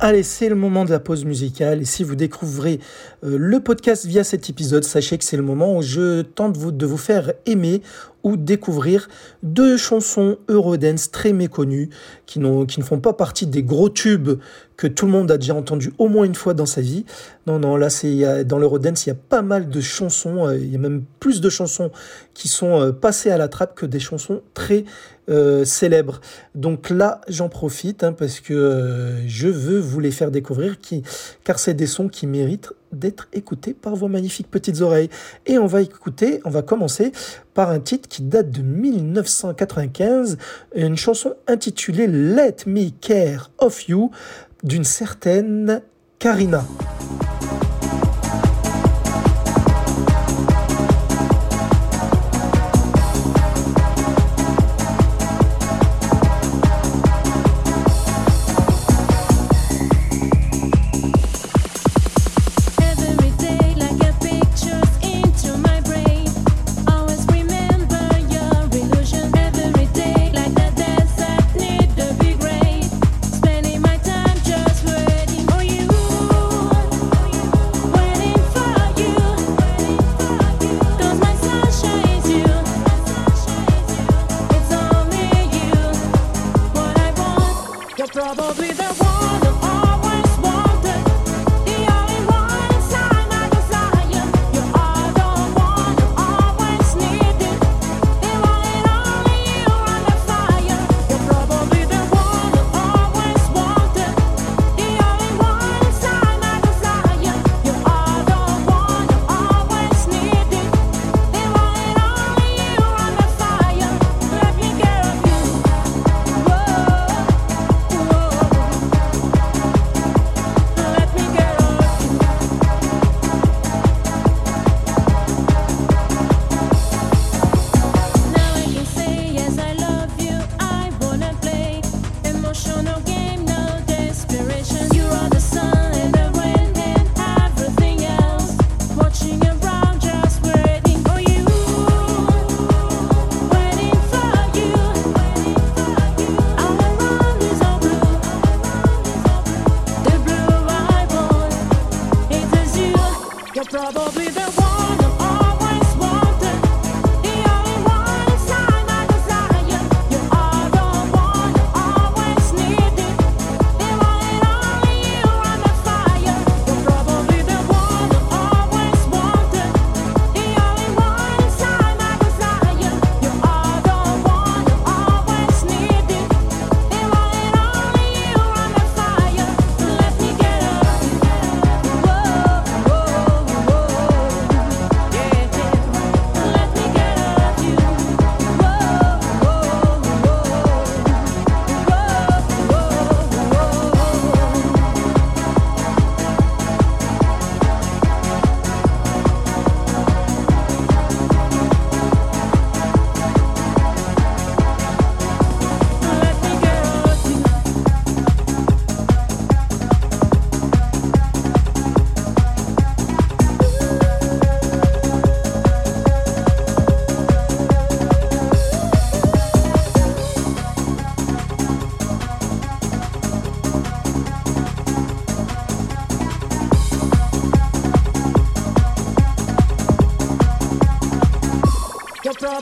Allez, c'est le moment de la pause musicale. Et si vous découvrez euh, le podcast via cet épisode, sachez que c'est le moment où je tente de vous faire aimer ou découvrir deux chansons Eurodance très méconnues qui, qui ne font pas partie des gros tubes que tout le monde a déjà entendu au moins une fois dans sa vie. Non, non, là, c'est, dans l'Eurodance, il y a pas mal de chansons, euh, il y a même plus de chansons qui sont euh, passées à la trappe que des chansons très euh, célèbres. Donc là, j'en profite hein, parce que euh, je veux vous les faire découvrir, qui, car c'est des sons qui méritent d'être écoutés par vos magnifiques petites oreilles. Et on va écouter, on va commencer par un titre qui date de 1995, une chanson intitulée Let Me Care of You d'une certaine Karina.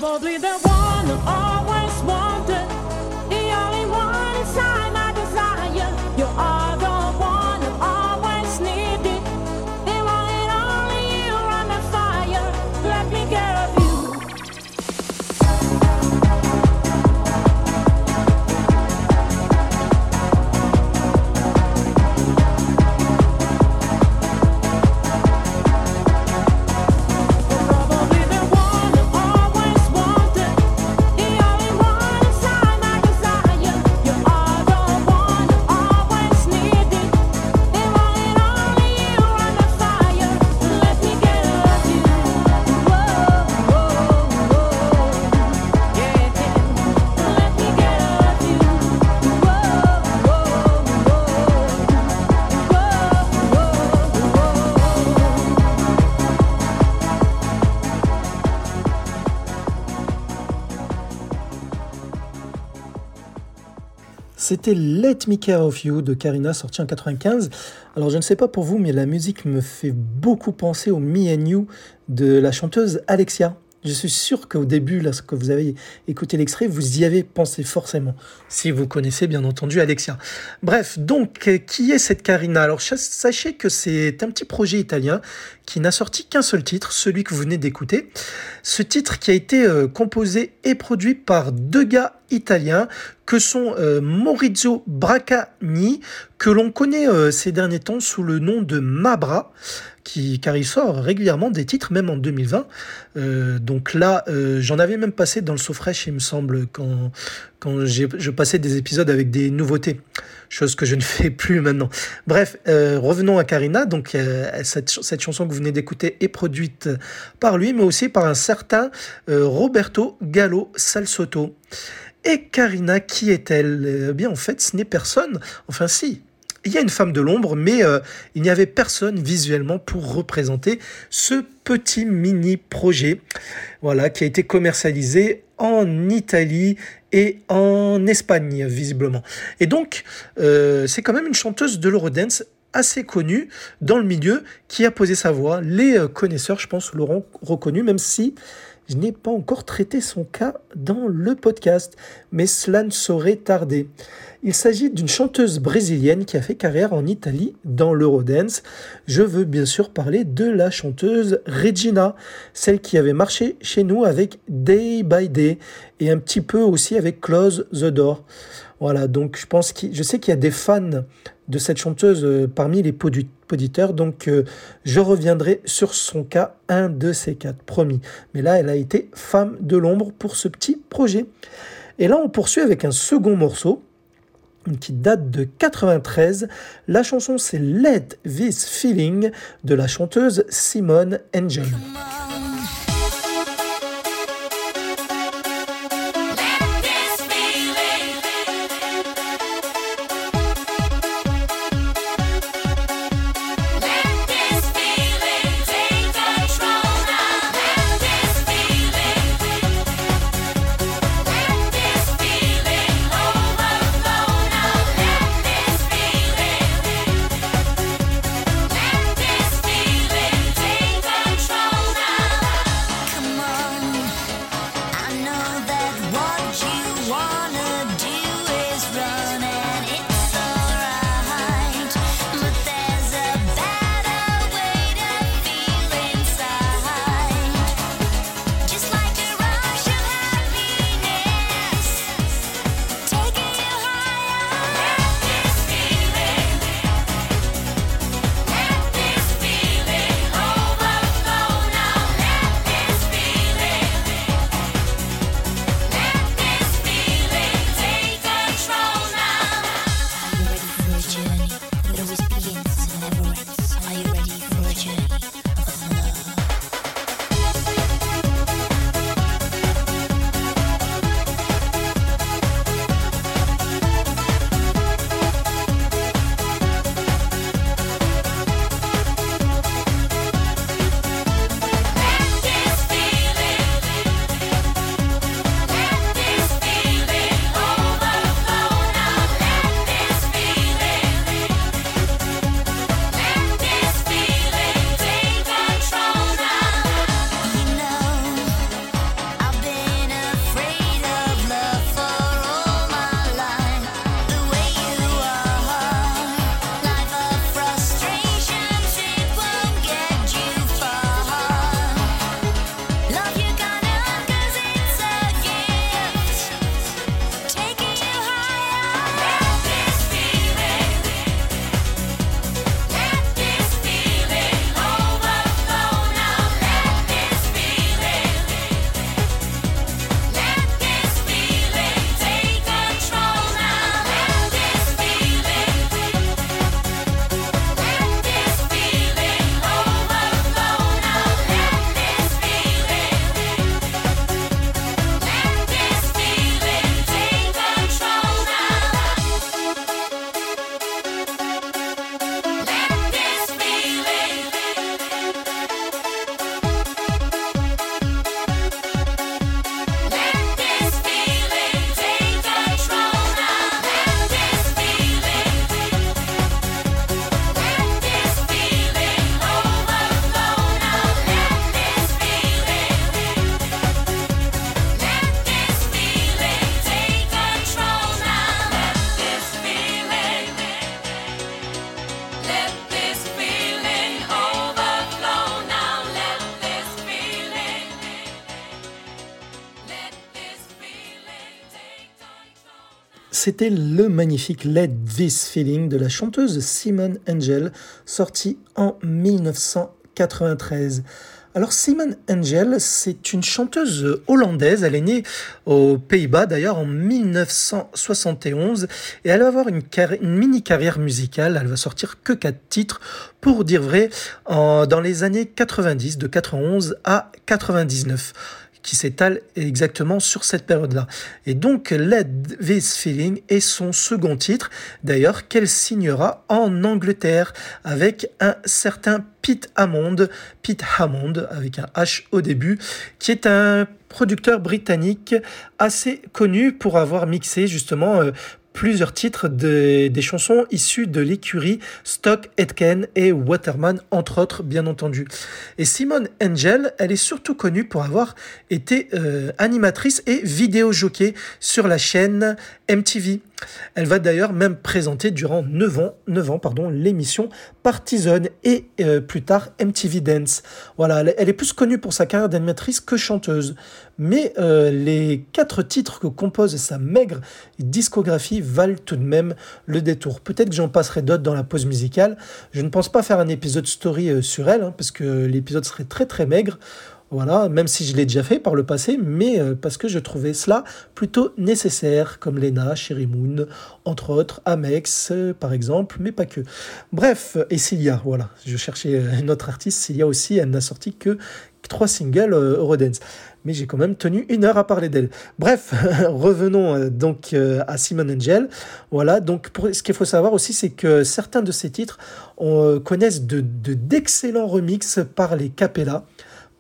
probably the one. C'était Let Me Care of You de Karina, sorti en 95. Alors je ne sais pas pour vous, mais la musique me fait beaucoup penser au Me and You de la chanteuse Alexia. Je suis sûr qu'au début, lorsque vous avez écouté l'extrait, vous y avez pensé forcément. Si vous connaissez bien entendu Alexia. Bref, donc, euh, qui est cette Karina? Alors, sachez que c'est un petit projet italien qui n'a sorti qu'un seul titre, celui que vous venez d'écouter. Ce titre qui a été euh, composé et produit par deux gars italiens que sont euh, Maurizio Braccani, que l'on connaît ces derniers temps sous le nom de Mabra qui, car il sort régulièrement des titres, même en 2020. Euh, donc là, euh, j'en avais même passé dans le SoFresh, il me semble, quand, quand je passais des épisodes avec des nouveautés, chose que je ne <laughs> fais plus maintenant. Bref, euh, revenons à Karina. Donc cette, cette, chanson que vous venez d'écouter est produite par lui, mais aussi par un certain Roberto Gallo Salsotto. Et Karina, qui est-elle? Eh bien, en fait, ce n'est personne. Enfin, si, il y a une femme de l'ombre, mais euh, il n'y avait personne visuellement pour représenter ce petit mini projet, voilà, qui a été commercialisé en Italie et en Espagne visiblement. Et donc, euh, c'est quand même une chanteuse de l'Eurodance assez connue dans le milieu qui a posé sa voix. Les euh, connaisseurs, je pense, l'auront reconnu, même si je n'ai pas encore traité son cas dans le podcast, mais cela ne saurait tarder. Il s'agit d'une chanteuse brésilienne qui a fait carrière en Italie dans l'Eurodance. Je veux bien sûr parler de la chanteuse Regina, celle qui avait marché chez nous avec Day by Day et un petit peu aussi avec Close the Door. Voilà, donc je pense que je sais qu'il y a des fans de cette chanteuse euh, parmi les auditeurs, donc euh, je reviendrai sur son cas, un de ces quatre, promis. Mais là, elle a été femme de l'ombre pour ce petit projet. Et là, on poursuit avec un second morceau qui date de 93. La chanson c'est Let This Feeling de la chanteuse Simone Angel. C'était le magnifique Let This Feeling de la chanteuse Simone Angel, sorti en 1993. Alors Simone Angel, c'est une chanteuse hollandaise, elle est née aux Pays-Bas d'ailleurs en 1971 et elle va avoir une, mini carrière musicale, elle va sortir que quatre titres. Pour dire vrai dans les années 90, de 91 à 99 qui s'étale exactement sur cette période-là. Et donc, Let This Feeling est son second titre, d'ailleurs, qu'elle signera en Angleterre avec un certain Pete Hammond, Pete Hammond avec un H au début, qui est un producteur britannique assez connu pour avoir mixé justement euh, plusieurs titres des chansons issues de l'écurie Stock, Etken et Waterman, entre autres, bien entendu. Et Simone Angel, elle est surtout connue pour avoir été euh, animatrice et vidéo jockey sur la chaîne MTV. Elle va d'ailleurs même présenter durant 9 ans, 9 ans l'émission Partisan et euh, plus tard MTV Dance. Voilà, elle est plus connue pour sa carrière d'animatrice que chanteuse. Mais euh, les quatre titres que compose sa maigre discographie valent tout de même le détour. Peut-être que j'en passerai d'autres dans la pause musicale. Je ne pense pas faire un épisode story euh, sur elle, hein, parce que l'épisode serait très très maigre. Voilà, même si je l'ai déjà fait par le passé, mais euh, parce que je trouvais cela plutôt nécessaire, comme Lena, Sherry Moon, entre autres, Amex, euh, par exemple, mais pas que. Bref, et Cilia, voilà, je cherchais euh, une autre artiste, Cilia aussi, elle n'a sorti que trois singles Eurodance. Mais j'ai quand même tenu une heure à parler d'elle. Bref, <laughs> revenons donc à Simon Angel. Voilà, donc ce qu'il faut savoir aussi, c'est que certains de ces titres on, connaissent de, d'excellents remixes par les capellas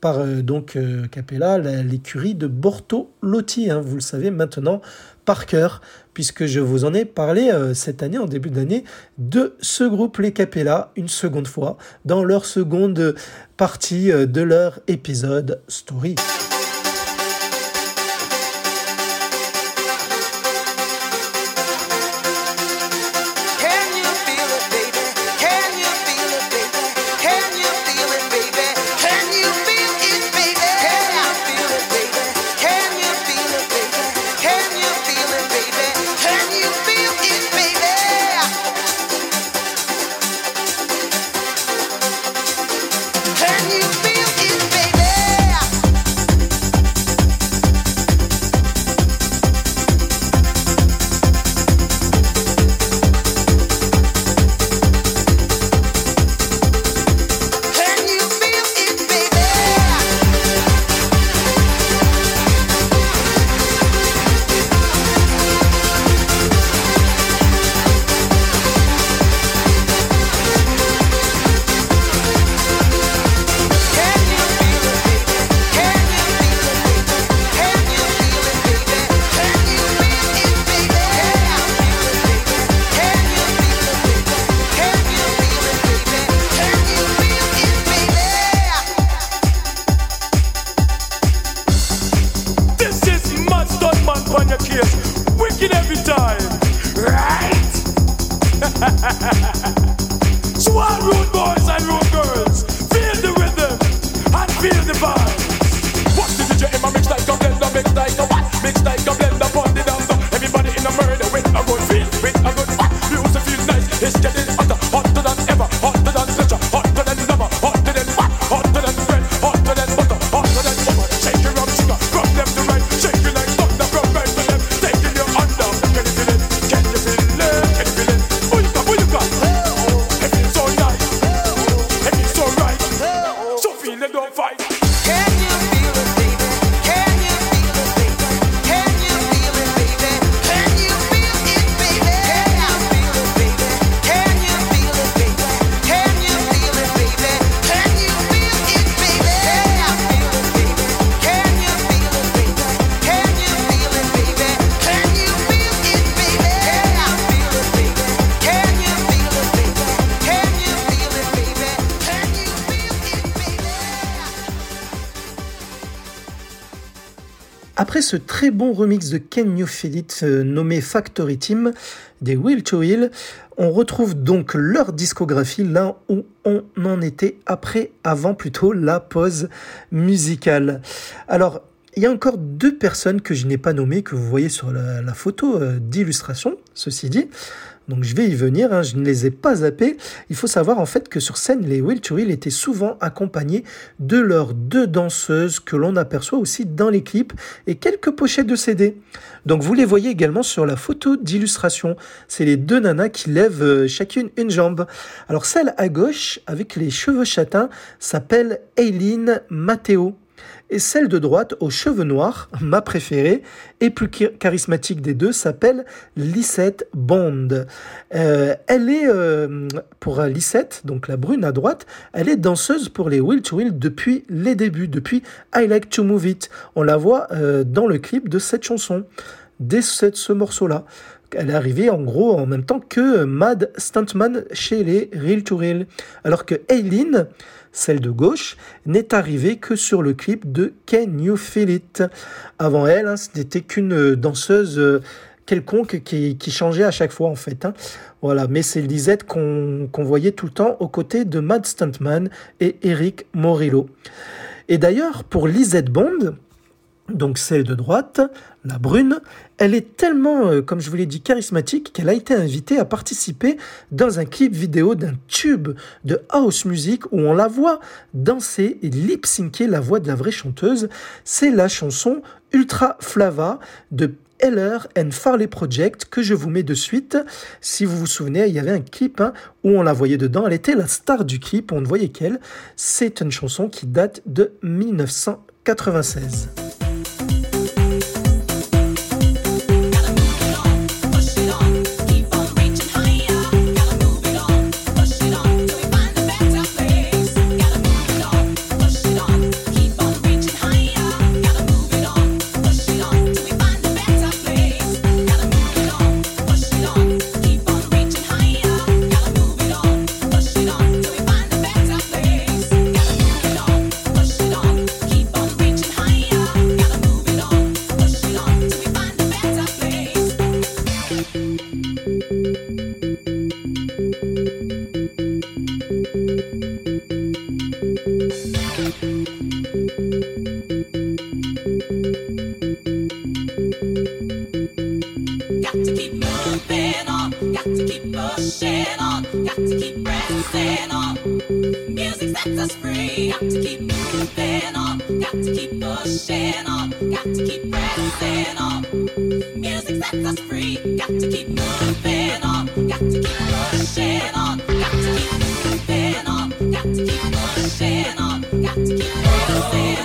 par euh, donc euh, Capella, l'écurie de Bortolotti, hein, vous le savez maintenant par cœur, puisque je vous en ai parlé euh, cette année, en début d'année, de ce groupe Les Capella, une seconde fois, dans leur seconde partie de leur épisode Story. Très bon remix de Ken New euh, nommé Factory Team des Will to Will, on retrouve donc leur discographie là où on en était après, avant plutôt la pause musicale. Alors, il y a encore deux personnes que je n'ai pas nommées, que vous voyez sur la, photo euh, d'illustration, ceci dit. Donc je vais y venir, hein, je ne les ai pas zappés. Il faut savoir en fait que sur scène, les Will to Will étaient souvent accompagnés de leurs deux danseuses que l'on aperçoit aussi dans les clips et quelques pochettes de CD. Donc vous les voyez également sur la photo d'illustration. C'est les deux nanas qui lèvent euh, chacune une jambe. Alors celle à gauche avec les cheveux châtains s'appelle Aileen Matteo et celle de droite aux cheveux noirs, ma préférée et plus charismatique des deux, s'appelle Lisette Bond. Euh, elle est, euh, pour Lisette, donc la brune à droite, elle est danseuse pour les Will to Will depuis les débuts, depuis I Like to Move It. On la voit euh, dans le clip de cette chanson, dès ce morceau-là elle est arrivée en gros en même temps que Mad Stuntman chez les Real to Real. Alors que Aileen, celle de gauche, n'est arrivée que sur le clip de Can You Feel It. Avant elle, hein, ce n'était qu'une danseuse euh, quelconque qui, changeait à chaque fois en fait. Hein. Voilà, mais c'est Lisette qu'on voyait tout le temps aux côtés de Mad Stuntman et Eric Morillo. Et d'ailleurs, pour Lisette Bond, donc celle de droite, la brune, elle est tellement, euh, comme je vous l'ai dit, charismatique qu'elle a été invitée à participer dans un clip vidéo d'un tube de house music où on la voit danser et lip-syncer la voix de la vraie chanteuse. C'est la chanson Ultra Flava de Heller and Farley Project que je vous mets de suite. Si vous vous souvenez, il y avait un clip hein, où on la voyait dedans. Elle était la star du clip, on ne voyait qu'elle. C'est une chanson qui date de 1996. us free. Got to keep moving on, got to keep pushing on, got to keep pressing on. Music sets us free. Got to keep moving on, got to keep pushing on, got to keep moving on, got to keep pushing on, got to keep pressing on.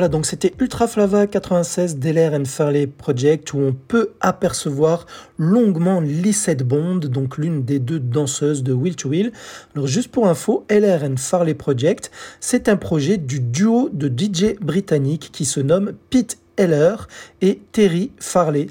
Voilà, donc c'était Ultra Flava 96 Deller and Farley Project où on peut apercevoir longuement Lissette Bond, donc l'une des deux danseuses de Will to Will. Alors juste pour info, LR Farley Project, c'est un projet du duo de DJ britanniques qui se nomme Pete Heller et Terry Farley.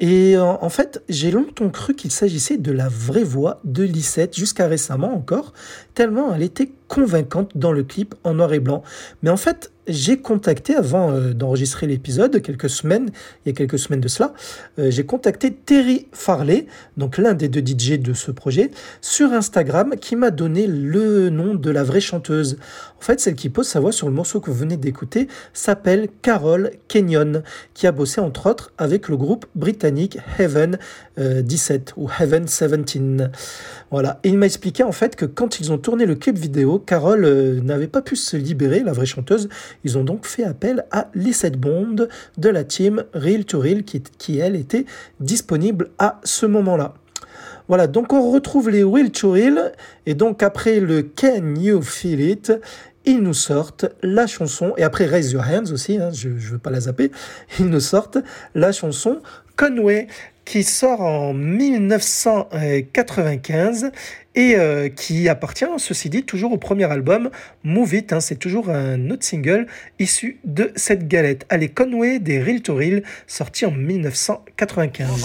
Et en fait, j'ai longtemps cru qu'il s'agissait de la vraie voix de Lisette, jusqu'à récemment encore, tellement elle était convaincante dans le clip en noir et blanc. Mais en fait, j'ai contacté, avant euh, d'enregistrer l'épisode, quelques semaines, il y a quelques semaines de cela, euh, j'ai contacté Terry Farley, donc l'un des deux DJ de ce projet, sur Instagram, qui m'a donné le nom de la vraie chanteuse. En fait, celle qui pose sa voix sur le morceau que vous venez d'écouter s'appelle Carol Kenyon, qui a bossé entre autres avec le groupe britannique Heaven 17 euh, ou Heaven 17. Voilà. Et il m'a expliqué en fait que quand ils ont tourné le clip vidéo, Carole euh, n'avait pas pu se libérer, la vraie chanteuse. Ils ont donc fait appel à Lissette Bond de la team Real to Real qui, elle était disponible à ce moment-là. Voilà, donc on retrouve les Real to Real et donc après le Can You Feel It, ils nous sortent la chanson, et après Raise Your Hands aussi, hein, je veux pas la zapper, ils nous sortent la chanson Conway qui sort en 1995 et euh, qui appartient, ceci dit, toujours au premier album Move It. Hein, c'est toujours un autre single issu de cette galette. Allez, Conway des Real to Real, sorti en 1995.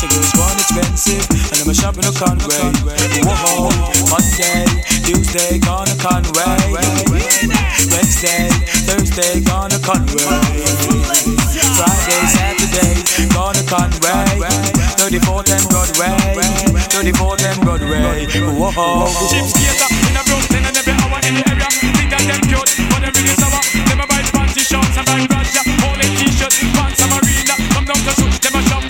Some girls want expensive, and I'm a shopping a Conway. Whoa, Monday, Tuesday, gonna Conway. Wednesday, Thursday, gonna Conway. Friday, Saturday, gonna Conway. 34th and Broadway. 34th and Broadway. Whoa. Chips in a brown in every hour in the area. Them but really a buy fancy shorts and buy brassiere. Only t-shirt, pants and marina. Come down to shoot, them a shop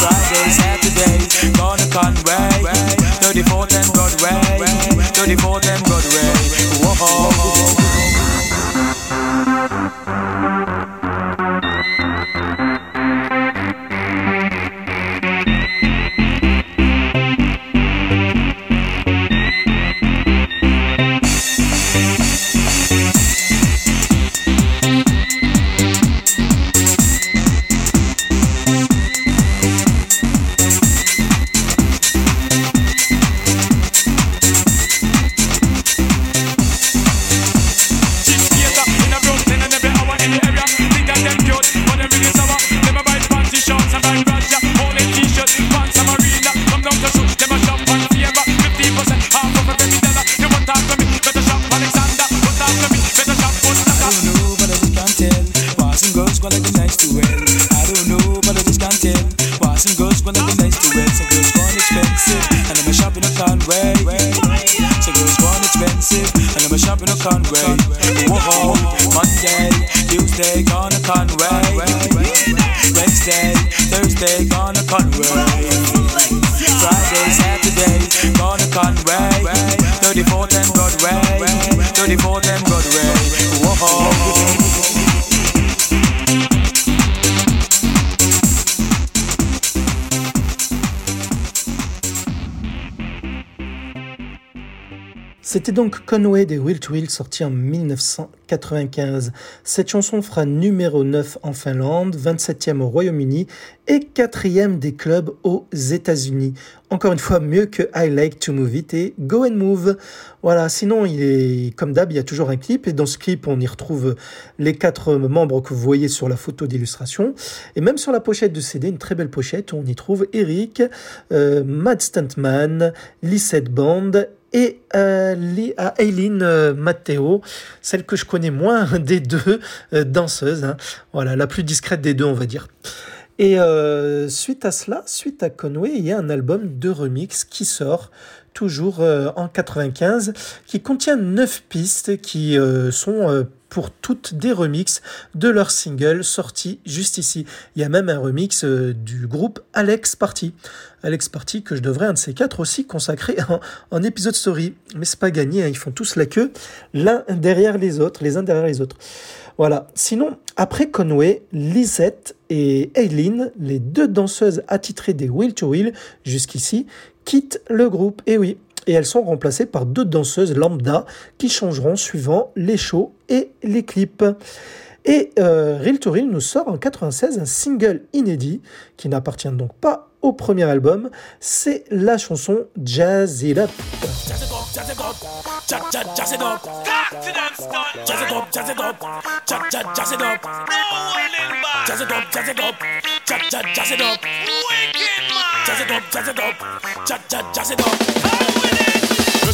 Friday, Saturday, gonna Conway. 34th and Broadway. 34th and Broadway. Conway des Will to Will sorti en 1995. Cette chanson fera numéro 9 en Finlande, 27e au Royaume-Uni et 4e des clubs aux États-Unis. Encore une fois, mieux que I Like to Move It et Go and Move. Voilà, sinon, il est comme d'hab, il y a toujours un clip et dans ce clip, on y retrouve les quatre membres que vous voyez sur la photo d'illustration. Et même sur la pochette de CD, une très belle pochette, on y trouve Eric, euh, Mad Stuntman, Lissette Band et euh, Aileen euh, Matteo, celle que je connais moins <laughs> des deux euh, danseuses. Hein. Voilà, la plus discrète des deux, on va dire. Et euh, suite à cela, suite à Conway, il y a un album de remix qui sort toujours euh, en 95, qui contient neuf pistes qui sont pour toutes des remixes de leurs singles sortis juste ici. Il y a même un remix du groupe Alex Party. Alex Party que je devrais un de ces quatre aussi consacrer <laughs> en, en épisode story. Mais c'est pas gagné, hein, ils font tous la queue l'un derrière les autres, les uns derrière les autres. Voilà. Sinon, après Conway, Lisette et Aileen, les deux danseuses attitrées des Will to Will jusqu'ici, quittent le groupe. Et oui, et elles sont remplacées par deux danseuses lambda qui changeront suivant les shows et les clips. Et euh, Real to Real nous sort en 96 un single inédit qui n'appartient donc pas au premier album, c'est la chanson Jazz It Up.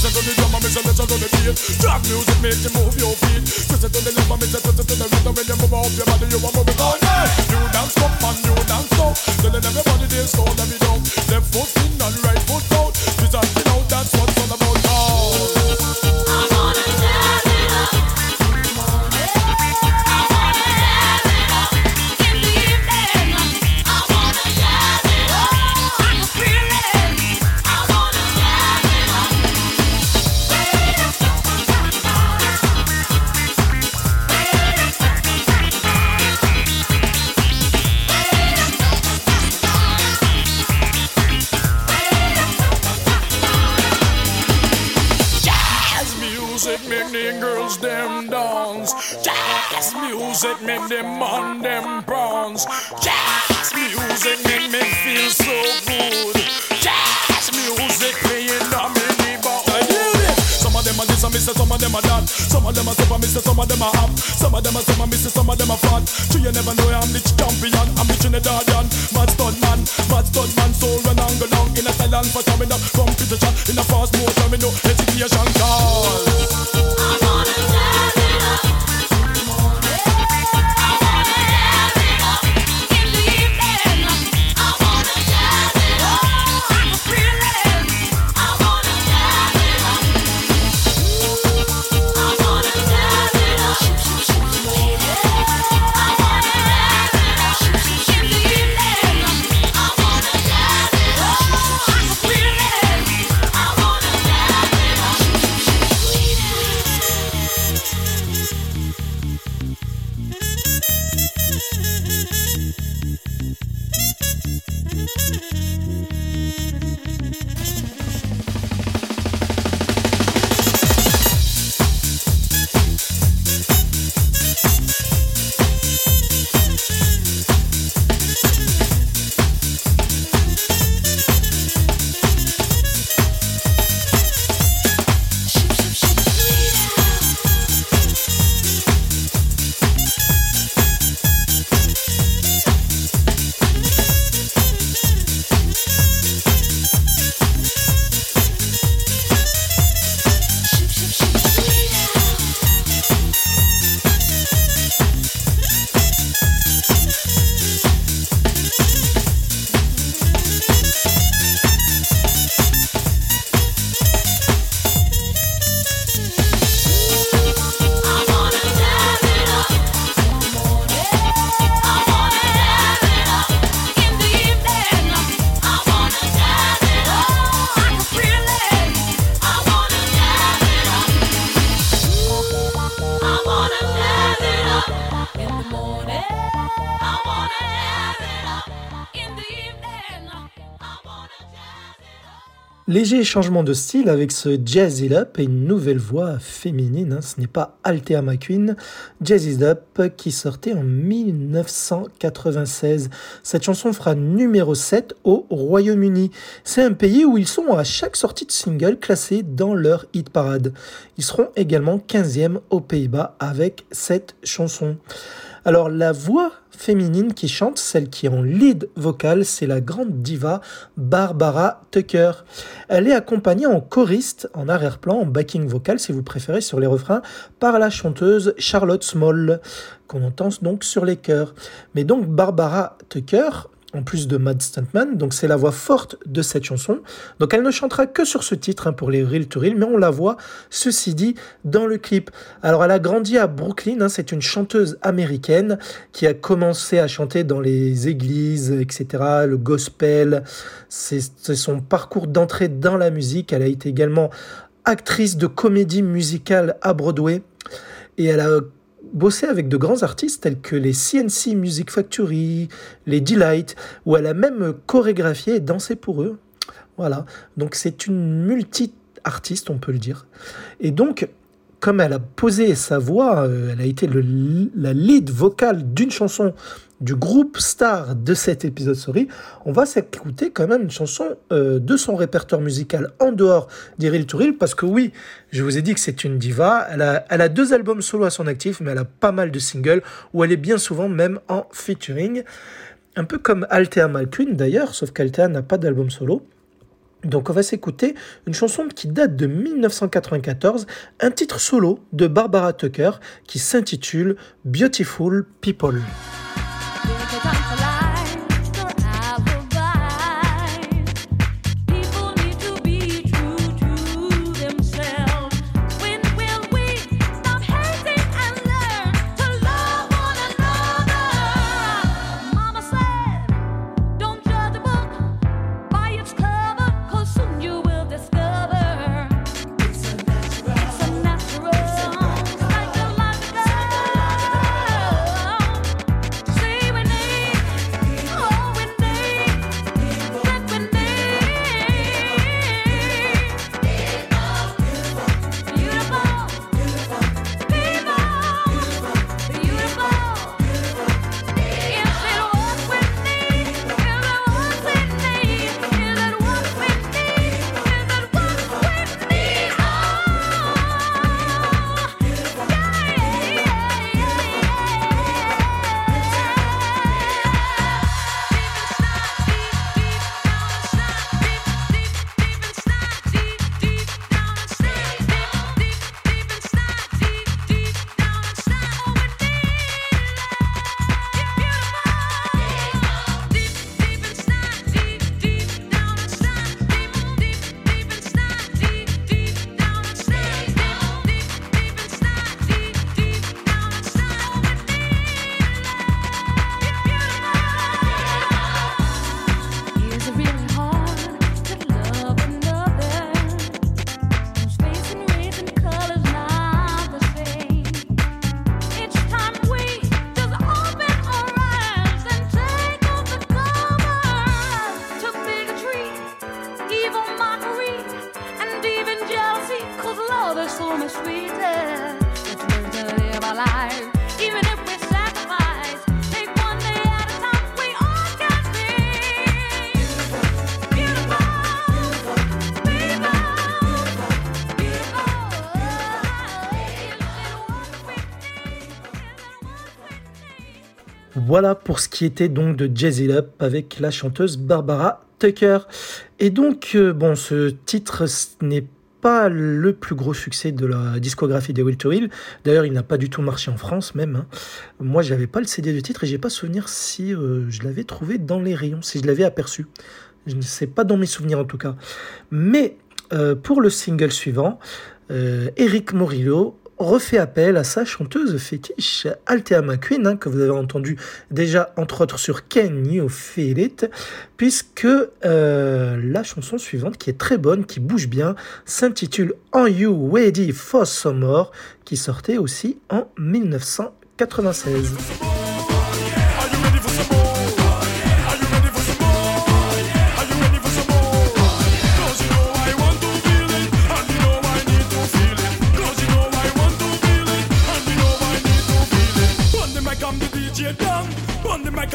Listen to the drum and listen, listen to the beat. Drop music make you move your feet. Listen to the love and listen, listen to the rhythm when you move up your body, you are moving all night. New dance come and new dance go. Telling everybody this go, let me down. Left foot in and right foot out. This you know that's what's all about now. Music make them man them bronze. Jazz music make me feel so good. Jazz music playing on me them are this and miss some of them are that. Some of them are super miss some of them are up. Some of them are some miss some of them are fat. So you never know I'm the champion. Changement de style avec ce Jazz It Up et une nouvelle voix féminine. hein. Ce n'est pas Althea McQueen, Jazz It Up qui sortait en 1996. Cette chanson fera numéro 7 au Royaume-Uni. C'est un pays où ils sont à chaque sortie de single classés dans leur hit parade. Ils seront également 15e aux Pays-Bas avec cette chanson. Alors la voix féminine qui chante, celle qui est en lead vocal, c'est la grande diva Barbara Tucker. Elle est accompagnée en choriste, en arrière-plan, en backing vocal si vous préférez sur les refrains, par la chanteuse Charlotte Small, qu'on entend donc sur les chœurs. Mais donc Barbara Tucker en plus de Mad Stuntman. Donc c'est la voix forte de cette chanson. Donc elle ne chantera que sur ce titre hein, pour les Real to Real, mais on la voit, ceci dit, dans le clip. Alors elle a grandi à Brooklyn, hein, c'est une chanteuse américaine qui a commencé à chanter dans les églises, etc., le gospel. C'est son parcours d'entrée dans la musique. Elle a été également actrice de comédie musicale à Broadway. Et elle a bossé avec de grands artistes tels que les CNC Music Factory, les Delight, où elle a même chorégraphié et dansé pour eux. Voilà, donc c'est une multi-artiste, on peut le dire. Et donc, comme elle a posé sa voix, euh, elle a été la lead vocale d'une chanson du groupe star de cet épisode Sorry, on va s'écouter quand même une chanson euh, de son répertoire musical en dehors d'Iril Touril, parce que oui, je vous ai dit que c'est une diva, elle a, deux albums solo à son actif, mais elle a pas mal de singles, où elle est bien souvent même en featuring, un peu comme Althea Malquin d'ailleurs, sauf qu'Althea n'a pas d'album solo. Donc on va s'écouter une chanson qui date de 1994, un titre solo de Barbara Tucker qui s'intitule Beautiful People. Pour ce qui était donc de Jazzy Up avec la chanteuse Barbara Tucker. Et donc, euh, bon, ce titre n'est pas le plus gros succès de la discographie des Will to. D'ailleurs, il n'a pas du tout marché en France même. Hein. Moi, j'avais pas le CD de titre et j'ai pas souvenir si euh, je l'avais trouvé dans les rayons, si je l'avais aperçu. Je ne sais pas dans mes souvenirs en tout cas. Mais euh, pour le single suivant, Eric Morillo refait appel à sa chanteuse fétiche Althea McQueen, hein, que vous avez entendu déjà entre autres sur Can You Feel It, puisque euh, la chanson suivante, qui est très bonne, qui bouge bien, s'intitule Are You Ready for Some More, qui sortait aussi en 1996.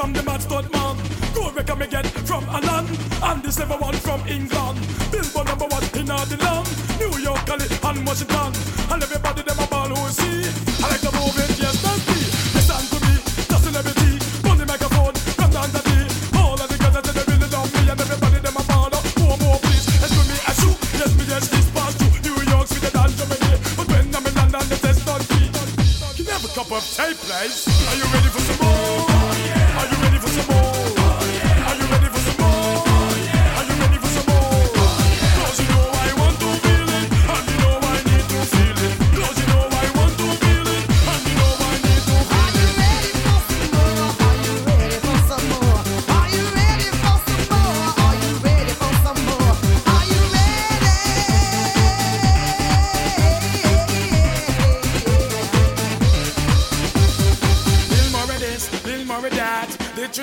I'm the mad stud man. Go record me get from Alan. And this ever one from England. Billboard number one in all the land. New York, Cali, and Washington. And everybody them a ball who see. I like to move it, yes, that's me. Listen to me, just celebrity. On the microphone, come down to me. All of the girls that they really love me. And everybody them a ball up. More, more, please. Excuse me, I shoot. Yes, me, yes, this pass through. New York, sweeter than Germany. But when I'm in London, the test on me. Can you have a cup of tea, please? Are you ready for some more? Are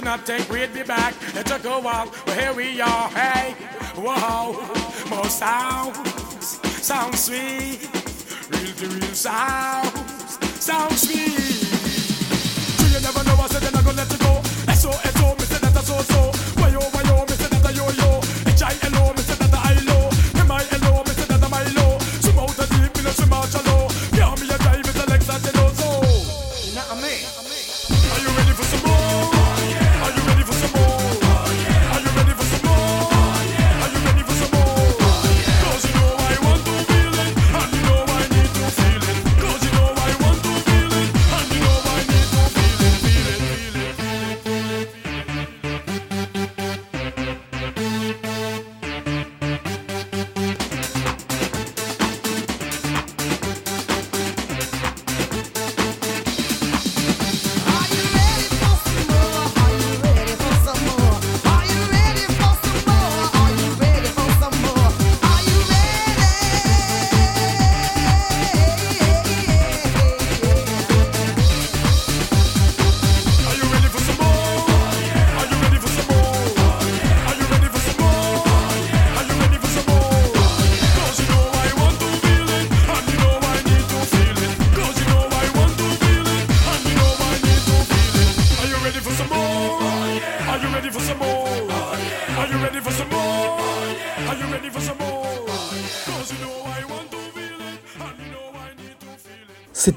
not think we'd back. It took a while, but here we are. Hey, whoa, more sounds, sound sweet, real to real sounds, sound sweet. So you never know, I said they're not gonna let it go. S O S O, me say that I so so. Why yo, why oh, yo, me say that I yo yo.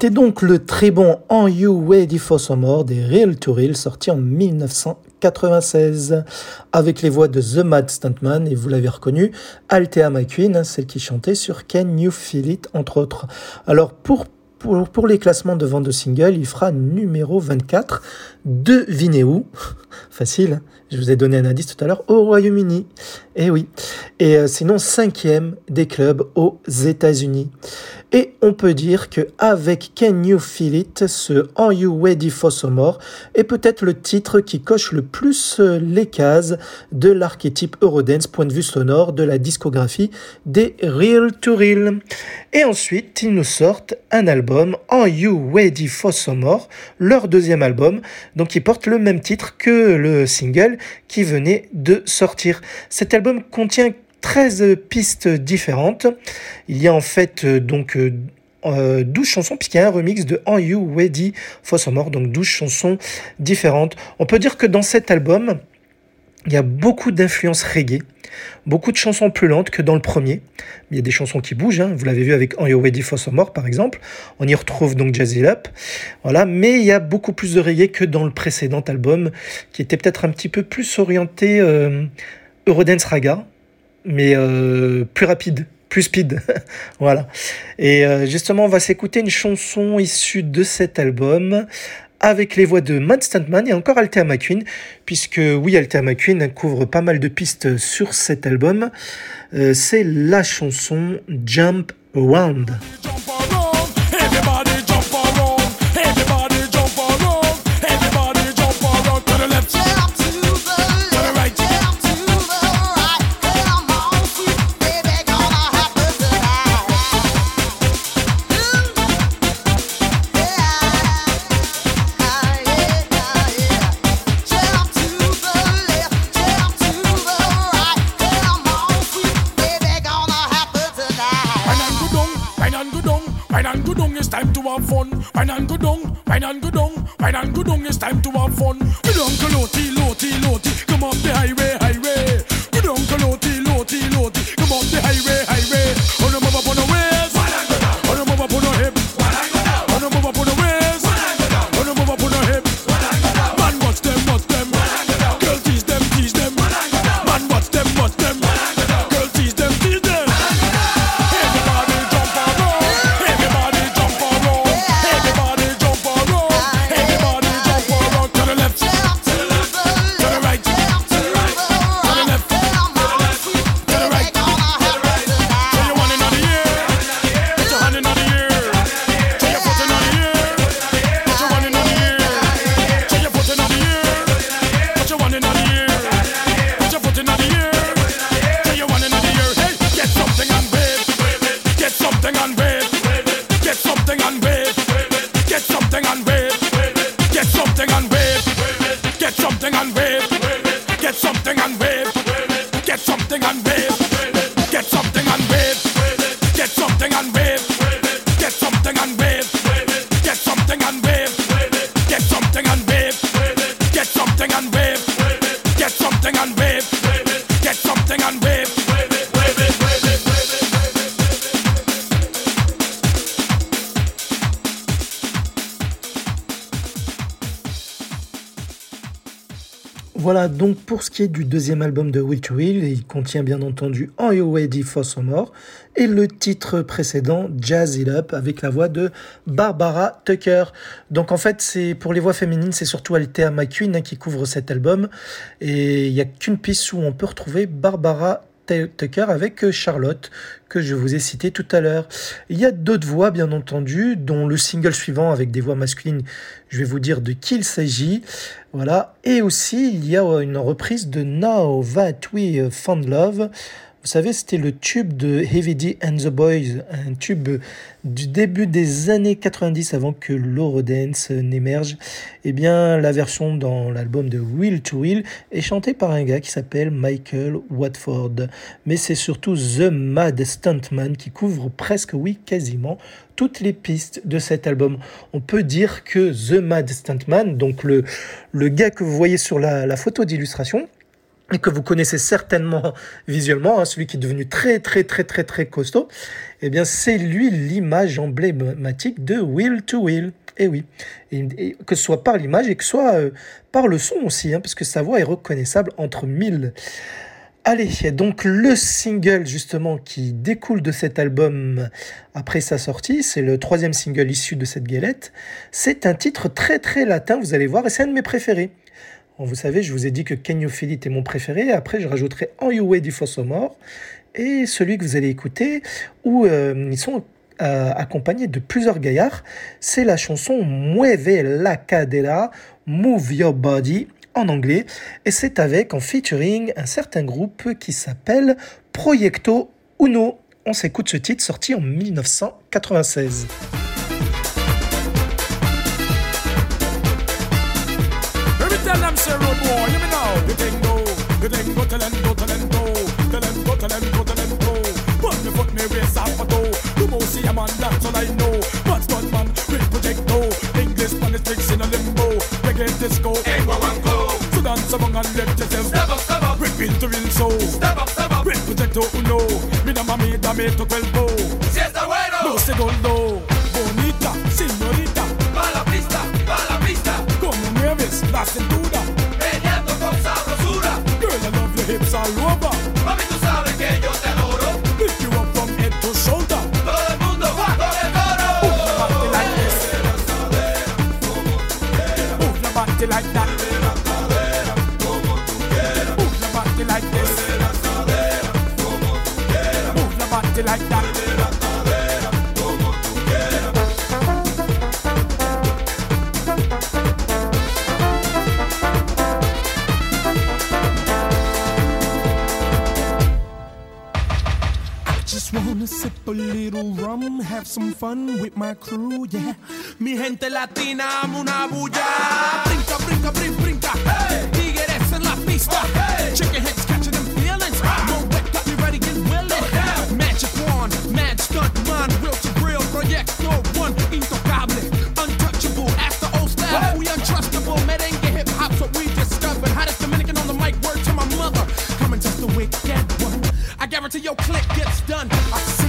C'était donc le très bon En You Ready for Some More des Real to Real sorti en 1996 avec les voix de The Mad Stuntman et vous l'avez reconnu, Althea McQueen, celle qui chantait sur Can You Feel It entre autres. Alors pour pour, pour les classements de vente de singles, il fera numéro 24. Devinez où Facile. Je vous ai donné un indice tout à l'heure, au Royaume-Uni. Et oui. Et euh, sinon, cinquième des clubs aux États-Unis. Et on peut dire que avec Can You Feel It, ce Are You Ready for Some More est peut-être le titre qui coche le plus euh, les cases de l'archétype Eurodance point de vue sonore de la discographie des Real to Real. Et ensuite, ils nous sortent un album Are You Ready for Some More, leur deuxième album, donc qui porte le même titre que le single qui venait de sortir. Cet album contient 13 pistes différentes. Il y a en fait euh, donc euh, euh, 12 chansons puisqu'il y a un remix de Are You Ready for Some More, donc 12 chansons différentes. On peut dire que dans cet album, il y a beaucoup d'influences reggae, beaucoup de chansons plus lentes que dans le premier. Il y a des chansons qui bougent, hein. vous l'avez vu avec Are You Ready for Some More par exemple. On y retrouve donc Jazzy Up, voilà. Mais il y a beaucoup plus de reggae que dans le précédent album, qui était peut-être un petit peu plus orienté euh, Eurodance Raga, mais euh, plus rapide, plus speed. <laughs> voilà. Et euh, justement, on va s'écouter une chanson issue de cet album avec les voix de Matt Stuntman et encore Althea McQueen, puisque oui, Althea McQueen couvre pas mal de pistes sur cet album. Euh, C'est la chanson Jump Around. Jump around, It's time to have fun. Wine and go down, wine and go down, wine and go down. It's time to have fun. Go down, go loti, loti, loti. Come up the highway, highway. Go down, go loti, loti, loti. Come up the highway, donc pour ce qui est du deuxième album de Will to Will, il contient bien entendu Are You Ready for Some More et le titre précédent Jazz It Up avec la voix de Barbara Tucker. Donc en fait c'est pour les voix féminines c'est surtout Althea McQueen hein, qui couvre cet album et il n'y a qu'une piste où on peut retrouver Barbara Tucker avec euh, Charlotte, que je vous ai cité tout à l'heure. Il y a d'autres voix, bien entendu, dont le single suivant avec des voix masculines, je vais vous dire de qui il s'agit. Voilà. Et aussi, il y a euh, une reprise de Now That We Found Love vous savez, c'était le tube de Heavy D and the Boys, un tube du début des années 90 avant que l'Eurodance n'émerge. Eh bien, la version dans l'album de Will to Will est chantée par un gars qui s'appelle Michael Watford. Mais c'est surtout The Mad Stuntman qui couvre presque, oui, quasiment toutes les pistes de cet album. On peut dire que The Mad Stuntman, donc le, le gars que vous voyez sur la photo d'illustration, et que vous connaissez certainement visuellement, hein, celui qui est devenu très très très très très costaud, eh bien c'est lui l'image emblématique de Will to Will. Eh oui, et, que ce soit par l'image et que ce soit euh, par le son aussi, hein, parce que sa voix est reconnaissable entre mille. Allez, donc le single justement qui découle de cet album après sa sortie, c'est le troisième single issu de cette galette. C'est un titre très très latin, vous allez voir, et c'est un de mes préférés. Vous savez, je vous ai dit que Can You est mon préféré. Après, je rajouterai En You Way du More et celui que vous allez écouter où euh, ils sont euh, accompagnés de plusieurs gaillards. C'est la chanson Mueve la cadera, Move Your Body en anglais. Et c'est avec en featuring un certain groupe qui s'appelle Proyecto Uno. On s'écoute ce titre sorti en 1996. say road boy, you me know. The thing go, the thing go, tell them go, tell them go, tell them go, tell them go, tell them go. Put me foot me waist off a toe. You must see a man, that's all I know. But but man, with projecto, English politics in a limbo. Reggae disco, hey, go and go. So dance among and let yourself step up, step up. Rip into real soul. Step up, step up. With projecto uno, mi na mami da me to cuerpo. Si está bueno. No se goldo, bonita, señorita. Pa la pista, pa la pista. Como mueves la cintura. Meneando con sabrosura Girl, I love your hips all over. Mami, tú sabes que yo te adoro. Lift you up from head to shoulder. Todo el mundo va con el coro. Move your body like this. Move your body like that. Body like that. sip a little rum, have some fun with my crew, yeah. Mi gente latina, amo una bulla. Brinca, brinca, brinca, brinca. Hey. Tigres en la pista. Okay. Chicken heads Guarantee your click gets done.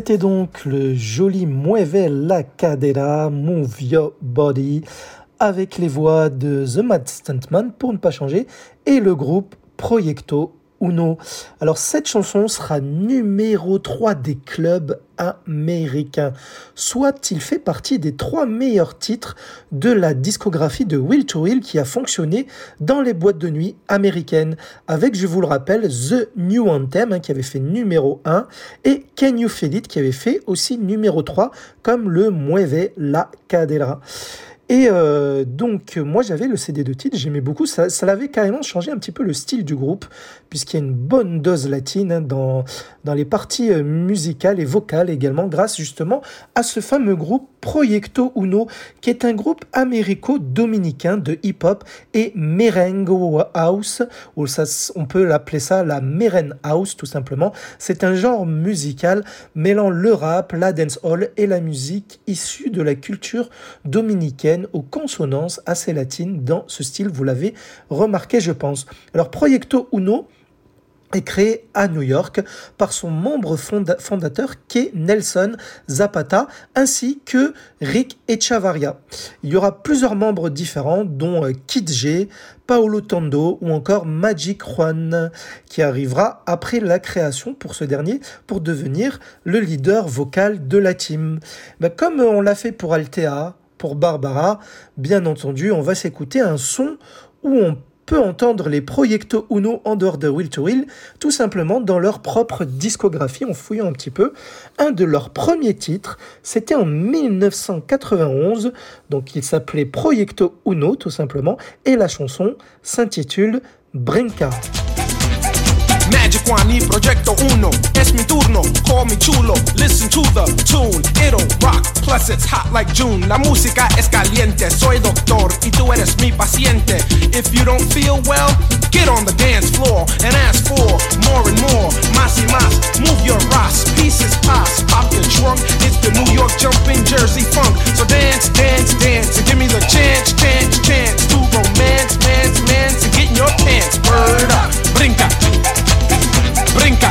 C'était donc le joli Mueve la cadera, Move Your Body, avec les voix de The Mad Stuntman pour ne pas changer, et le groupe Proyecto Alors cette chanson sera numéro 3 des clubs américains, soit il fait partie des trois meilleurs titres de la discographie de Will to Will qui a fonctionné dans les boîtes de nuit américaines, avec, je vous le rappelle, The New Anthem hein, qui avait fait numéro 1 et Can You Feel qui avait fait aussi numéro 3 comme le Mueve la Cadera. Et euh, donc, moi, j'avais le CD de titre, j'aimais beaucoup. Ça, ça l'avait carrément changé un petit peu le style du groupe, puisqu'il y a une bonne dose latine hein, dans, dans les parties euh, musicales et vocales également, grâce justement à ce fameux groupe Proyecto Uno, qui est un groupe américo-dominicain de hip-hop et merengue house, ou ça, on peut l'appeler ça la meren house tout simplement. C'est un genre musical mêlant le rap, la dancehall et la musique issue de la culture dominicaine aux consonances assez latines dans ce style, vous l'avez remarqué je pense. Alors Proyecto Uno, est créé à New York par son membre fondateur qu'est Nelson Zapata ainsi que Rick Echavarria. Il y aura plusieurs membres différents dont euh, Kid G, Paolo Tondo ou encore Magic Juan qui arrivera après la création pour ce dernier pour devenir le leader vocal de la team. Ben, comme on l'a fait pour Altea, pour Barbara, bien entendu, on va s'écouter un son où on peut entendre les Proyecto Uno en dehors de Will to Will, tout simplement dans leur propre discographie, en fouillant un petit peu. Un de leurs premiers titres, c'était en 1991, donc il s'appelait Proyecto Uno, tout simplement, et la chanson s'intitule Brinca. Magic y Proyecto Uno. Es mi turno, call me chulo. Listen to the tune, it'll rock. Plus it's hot like June. La música es caliente. Soy doctor y tú eres mi paciente. If you don't feel well, get on the dance floor and ask for more and more. Más y más, move your ass. Pieces pass, pop your trunk. It's the New York jumping Jersey funk. So dance, dance, dance, and give me the chance, chance, chance to romance, man's, man's, and get in your pants. Word up. Brinca, brinca,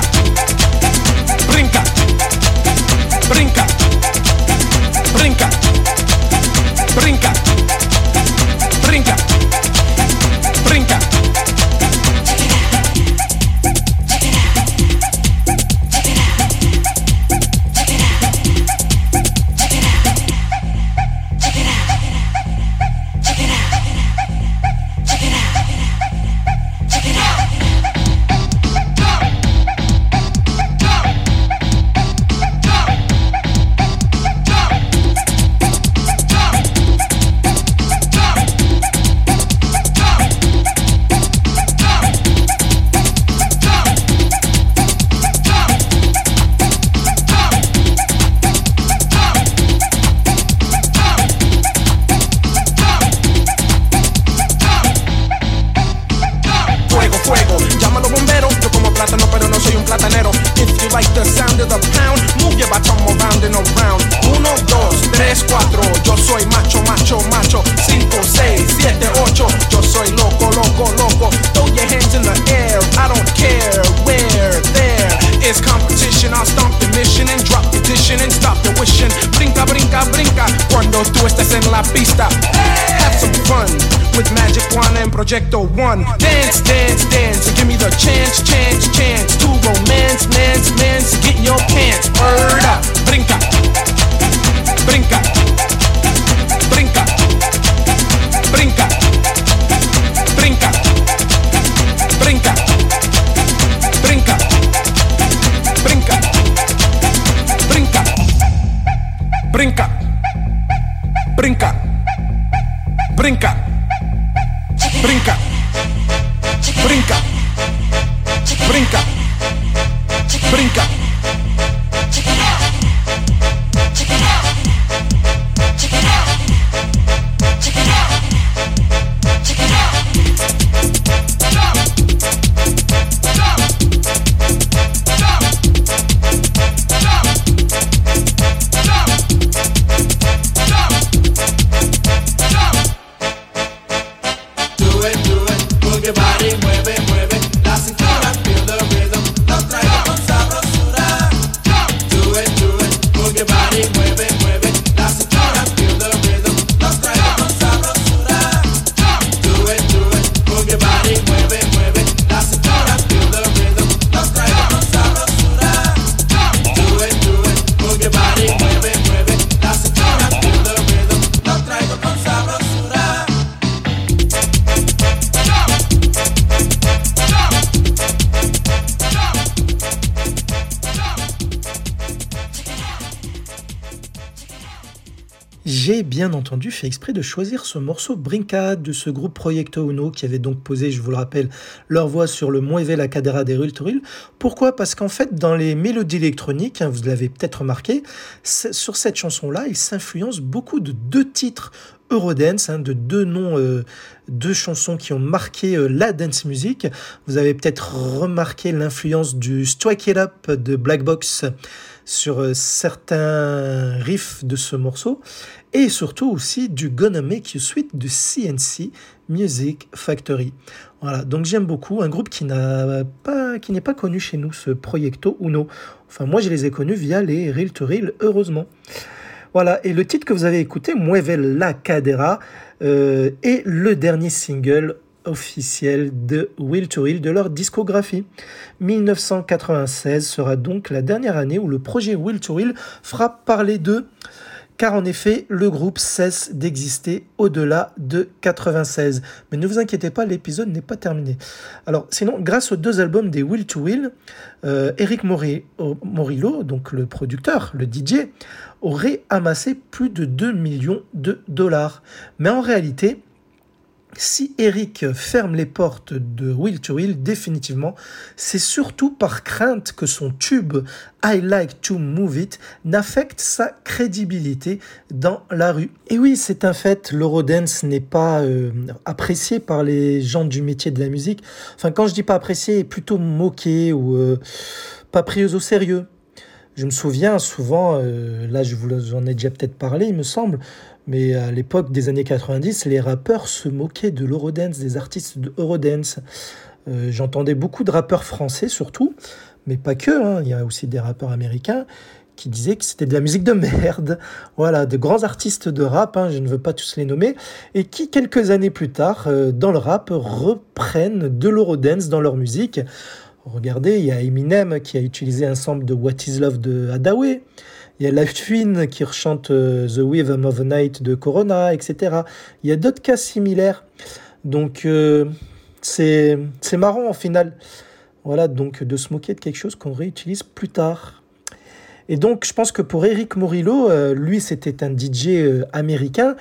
de choisir ce morceau Brinca de ce groupe Proyecto Uno qui avait donc posé, je vous le rappelle, leur voix sur le Mueve la cadera des Rulturil. Pourquoi? Parce qu'en fait, dans les mélodies électroniques, hein, vous l'avez peut-être remarqué, sur cette chanson-là, il s'influence beaucoup de deux titres Eurodance, hein, de deux noms, euh, deux chansons qui ont marqué euh, la dance music. Vous avez peut-être remarqué l'influence du Strike It Up de Black Box sur euh, certains riffs de ce morceau et surtout aussi du You Sweet de CNC Music Factory. Voilà, donc j'aime beaucoup un groupe qui n'a pas qui n'est pas connu chez nous ce Proyecto Uno. Enfin moi je les ai connus via les Reel to Reel heureusement. Voilà, et le titre que vous avez écouté, Mueve la Cadera, euh, est le dernier single officiel de Will to Will de leur discographie. 1996 sera donc la dernière année où le projet Will to Will fera parler d'eux car en effet, le groupe cesse d'exister au-delà de 96. Mais ne vous inquiétez pas, l'épisode n'est pas terminé. Alors, sinon, grâce aux deux albums des Will to Will, euh, Eric Morillo, donc le producteur, le DJ, aurait amassé plus de 2 millions de dollars. Mais en réalité, si Eric ferme les portes de Will to Will, définitivement, c'est surtout par crainte que son tube I Like to Move It n'affecte sa crédibilité dans la rue. Et oui, c'est un fait, l'Eurodance n'est pas euh, apprécié par les gens du métier de la musique. Enfin, quand je dis pas apprécié, plutôt moqué ou euh, pas pris au sérieux. Je me souviens souvent, euh, là je vous en ai déjà peut-être parlé, il me semble, mais à l'époque des années 90, les rappeurs se moquaient de l'Eurodance, des artistes de Eurodance. Euh, j'entendais beaucoup de rappeurs français surtout, mais pas que, hein. il y a aussi des rappeurs américains qui disaient que c'était de la musique de merde. <laughs> Voilà, de grands artistes de rap, hein, je ne veux pas tous les nommer, et qui quelques années plus tard, euh, dans le rap, reprennent de l'Eurodance dans leur musique. Regardez, il y a Eminem qui a utilisé un sample de What Is Love de Hadaway. Il y a Life Twin qui rechante euh, The Rhythm of the Night de Corona, etc. Il y a d'autres cas similaires. Donc, euh, c'est marrant en final. Voilà, donc de se moquer de quelque chose qu'on réutilise plus tard. Et donc, je pense que pour Eric Morillo, euh, lui, c'était un DJ américain.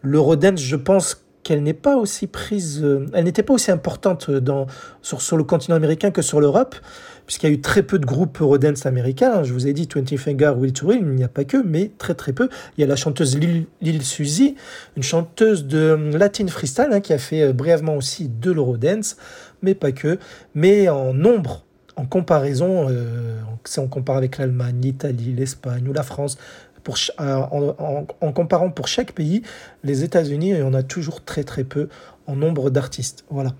L'Eurodance, je pense qu'elle n'est pas aussi prise, elle n'était pas aussi importante dans, sur le continent américain que sur l'Europe puisqu'il y a eu très peu de groupes Eurodance américains. Je vous ai dit Twenty Finger, Will to Will, il n'y a pas que, mais très très peu. Il y a la chanteuse Lil, Suzy, une chanteuse de Latin Freestyle, hein, qui a fait euh, brièvement aussi de l'Eurodance, mais pas que. Mais en nombre, en comparaison, euh, si on compare avec l'Allemagne, l'Italie, l'Espagne ou la France, en, en, comparant pour chaque pays, les États-Unis, en a toujours très très peu en nombre d'artistes. Voilà.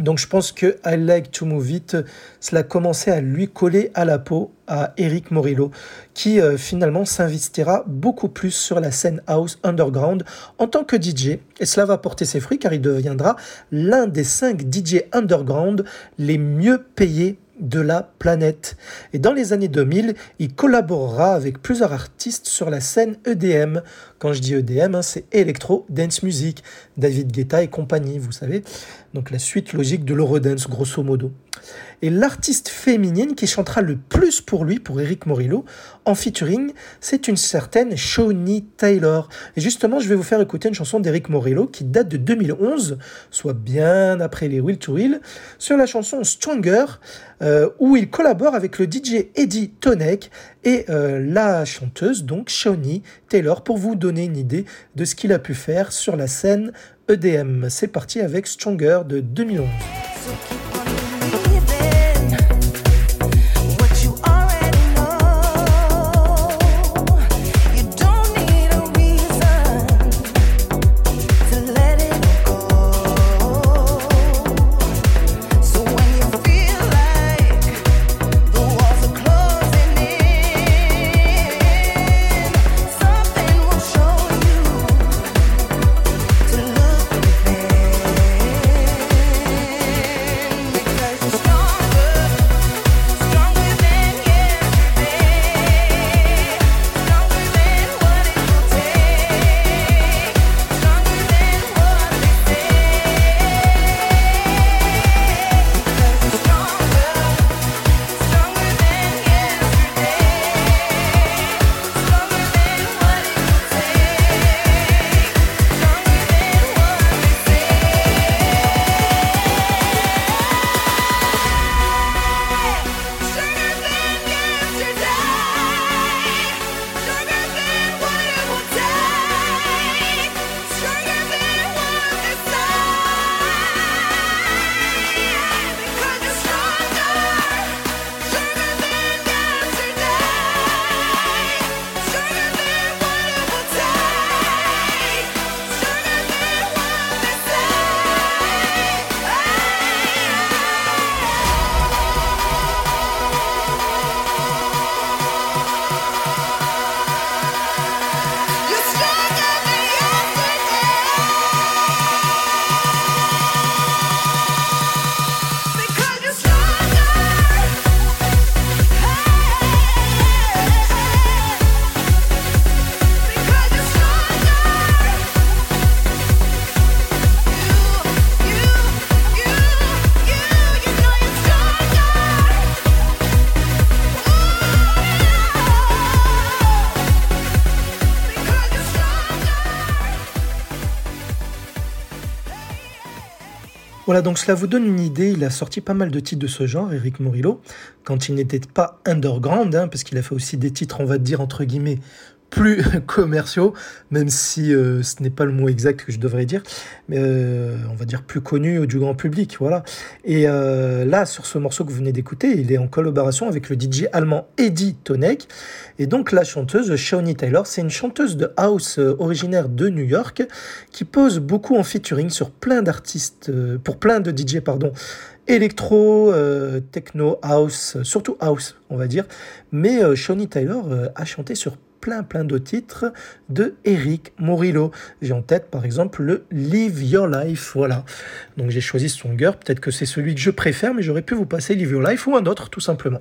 Donc je pense que I Like to Move It, cela commençait à lui coller à la peau à Eric Morillo, qui euh, finalement s'investira beaucoup plus sur la scène house underground en tant que DJ. Et cela va porter ses fruits car il deviendra l'un des cinq DJ underground les mieux payés de la planète. Et dans les années 2000, il collaborera avec plusieurs artistes sur la scène EDM. Quand je dis EDM, hein, c'est Electro Dance Music, David Guetta et compagnie, vous savez. Donc la suite logique de l'Eurodance, grosso modo. Et l'artiste féminine qui chantera le plus pour lui, pour Eric Morillo, en featuring, c'est une certaine Shawnee Taylor. Et justement, je vais vous faire écouter une chanson d'Eric Morillo qui date de 2011, soit bien après les Will to Will, sur la chanson Stronger, euh, où il collabore avec le DJ Eddie Tonek et euh, la chanteuse, donc Shawnee Taylor, pour vous donner une idée de ce qu'il a pu faire sur la scène EDM. C'est parti avec Stronger de 2011. Voilà, donc cela vous donne une idée. Il a sorti pas mal de titres de ce genre, Eric Morillo, quand il n'était pas underground, hein, parce qu'il a fait aussi des titres, on va dire, entre guillemets, plus <laughs> commerciaux, même si euh, ce n'est pas le mot exact que je devrais dire, mais euh, on va dire plus connu du grand public, voilà. Et euh, là, sur ce morceau que vous venez d'écouter, il est en collaboration avec le DJ allemand Eddie Tonek, et donc la chanteuse Shawnee Taylor, c'est une chanteuse de house originaire de New York qui pose beaucoup en featuring sur plein d'artistes, pour plein de DJ, pardon, électro, techno, house, surtout house, on va dire. Mais Shawnee Taylor a chanté sur plein plein de titres de Eric Morillo. J'ai en tête par exemple le Live Your Life, voilà. Donc j'ai choisi ce Stronger, peut-être que c'est celui que je préfère, mais j'aurais pu vous passer Live Your Life ou un autre tout simplement.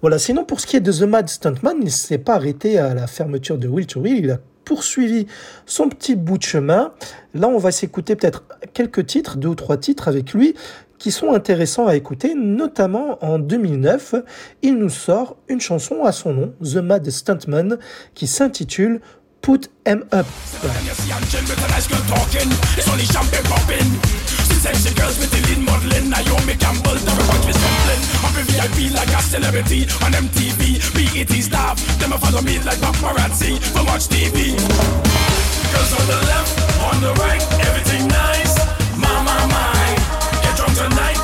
Voilà, sinon pour ce qui est de The Mad Stuntman, il ne s'est pas arrêté à la fermeture de Will to Will, il a poursuivi son petit bout de chemin. Là, on va s'écouter peut-être quelques titres, deux ou trois titres avec lui, qui sont intéressants à écouter, notamment en 2009, il nous sort une chanson à son nom, The Mad Stuntman, qui s'intitule Put Em Up. Tonight.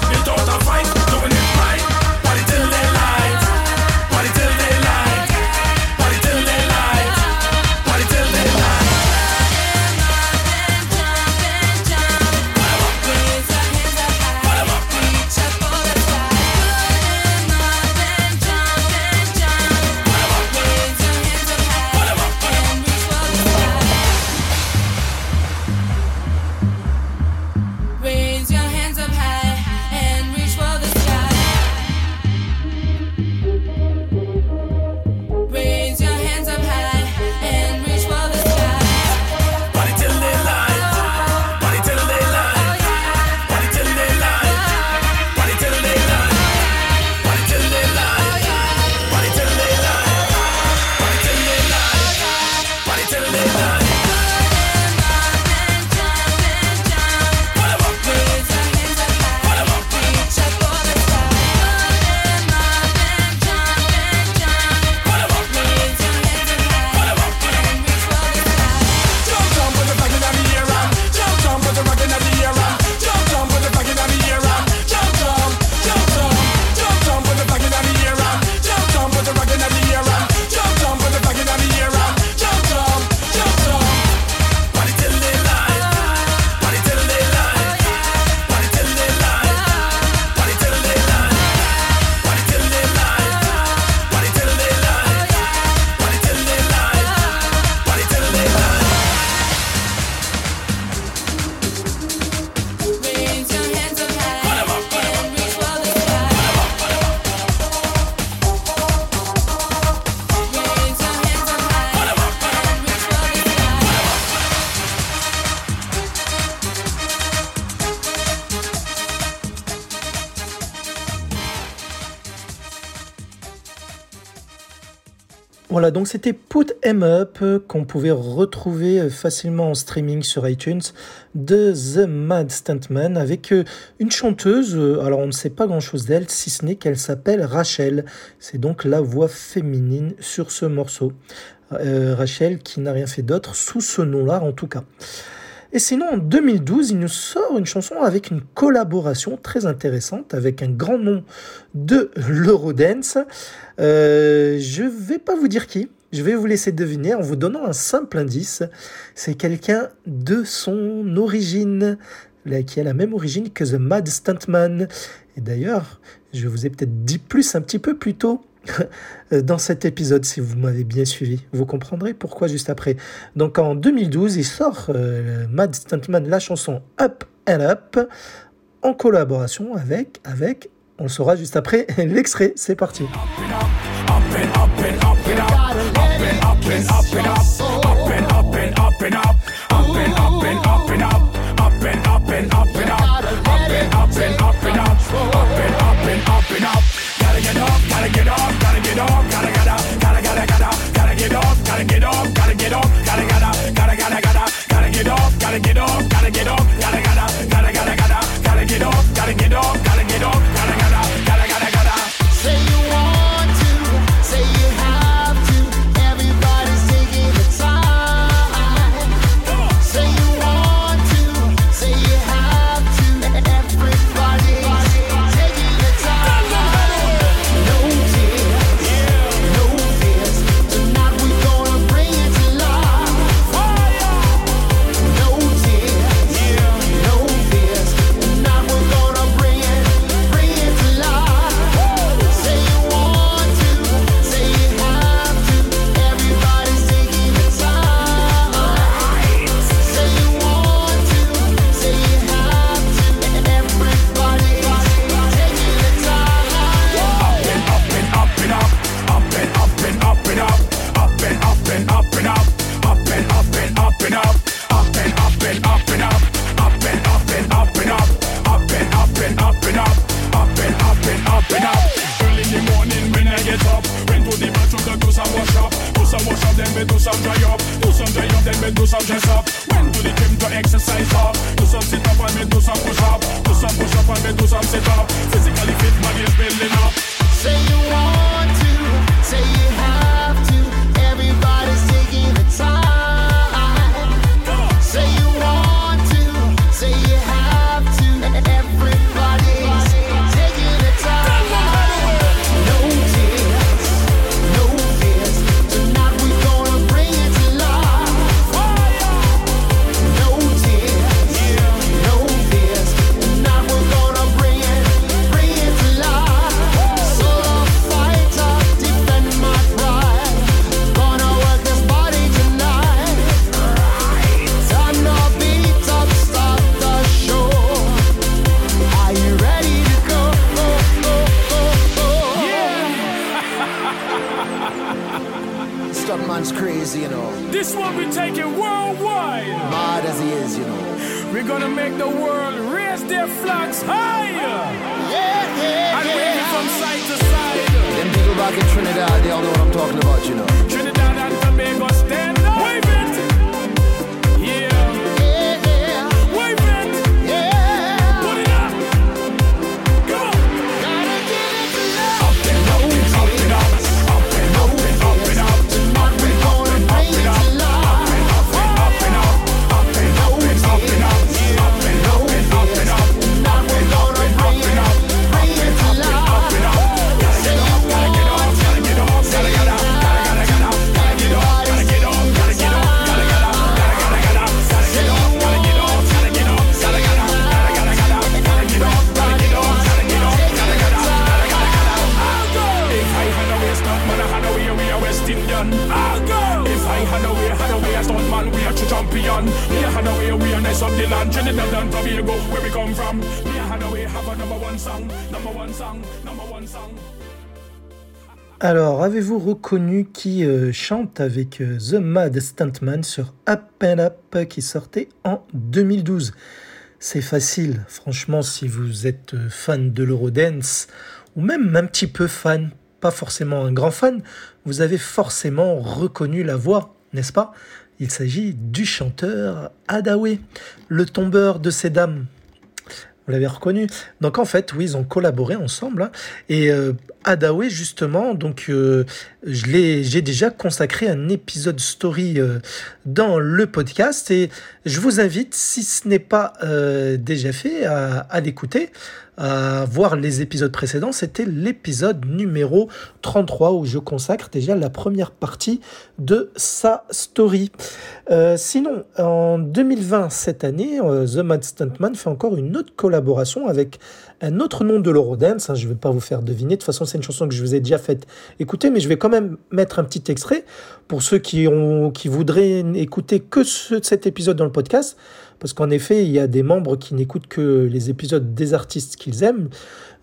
Voilà, donc c'était Put Em Up euh, qu'on pouvait retrouver euh, facilement en streaming sur iTunes de The Mad Stuntman avec euh, une chanteuse. Alors on ne sait pas grand chose d'elle si ce n'est qu'elle s'appelle Rachel. C'est donc la voix féminine sur ce morceau. Rachel qui n'a rien fait d'autre sous ce nom-là en tout cas. Et sinon, en 2012, il nous sort une chanson avec une collaboration très intéressante avec un grand nom de l'Eurodance. Euh, je vais pas vous dire qui, je vais vous laisser deviner en vous donnant un simple indice. C'est quelqu'un de son origine, qui a la même origine que The Mad Stuntman. Et d'ailleurs, je vous ai peut-être dit plus un petit peu plus tôt dans cet épisode si vous m'avez bien suivi. Vous comprendrez pourquoi juste après. Donc en 2012, il sort euh, Mad Stuntman la chanson Up and Up en collaboration avec, avec, on saura juste après, l'extrait. C'est parti. gotta get off, gotta get off, gotta gotta gotta gotta gotta gotta get off, gotta get off. Gotta do some dress up. Went to the gym to exercise up. Do some sit up and we do some push up. Do some push up and we do some sit up. Physically fit, body is building up. Say you want We taking worldwide. Mad as he is, you know. We're gonna make the world raise their flags higher. Yeah, yeah, And wave it yeah. from side to side. Them people back in Trinidad, they all know what I'm talking about, you know. Trinidad and Tobago Alors, avez-vous reconnu qui euh, chante avec euh, The Mad Stuntman sur Up and Up qui sortait en 2012 C'est facile, franchement, si vous êtes euh, fan de l'Eurodance ou même un petit peu fan, pas forcément un grand fan, vous avez forcément reconnu la voix, n'est-ce pas? Il s'agit du chanteur Adawe, le tombeur de ces dames. Vous l'avez reconnu. Donc en fait, oui, ils ont collaboré ensemble. hein. Et euh, Adawe, justement, donc euh, j'ai déjà consacré un épisode story euh, dans le podcast et je vous invite, si ce n'est pas euh, déjà fait, à, à l'écouter, à voir les épisodes précédents. C'était l'épisode numéro 33 où je consacre déjà la première partie de sa story. Euh, sinon, en 2020, cette année, euh, The Mad Stuntman fait encore une autre collaboration avec un autre nom de l'Eurodance. hein, je ne vais pas vous faire deviner. De toute façon, c'est une chanson que je vous ai déjà faite écouter, mais je vais quand même mettre un petit extrait pour ceux qui, voudraient écouter que ce- cet épisode dans le podcast. Parce qu'en effet, il y a des membres qui n'écoutent que les épisodes des artistes qu'ils aiment.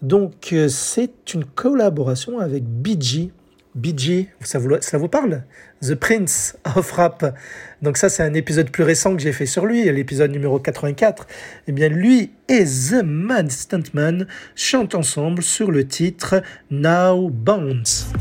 Donc, euh, c'est une collaboration avec BG. BG, ça vous parle? The Prince of Rap. Donc ça, c'est un épisode plus récent que j'ai fait sur lui, l'épisode numéro 84. Eh bien, lui et The Mad Stuntman chantent ensemble sur le titre Now Bounce.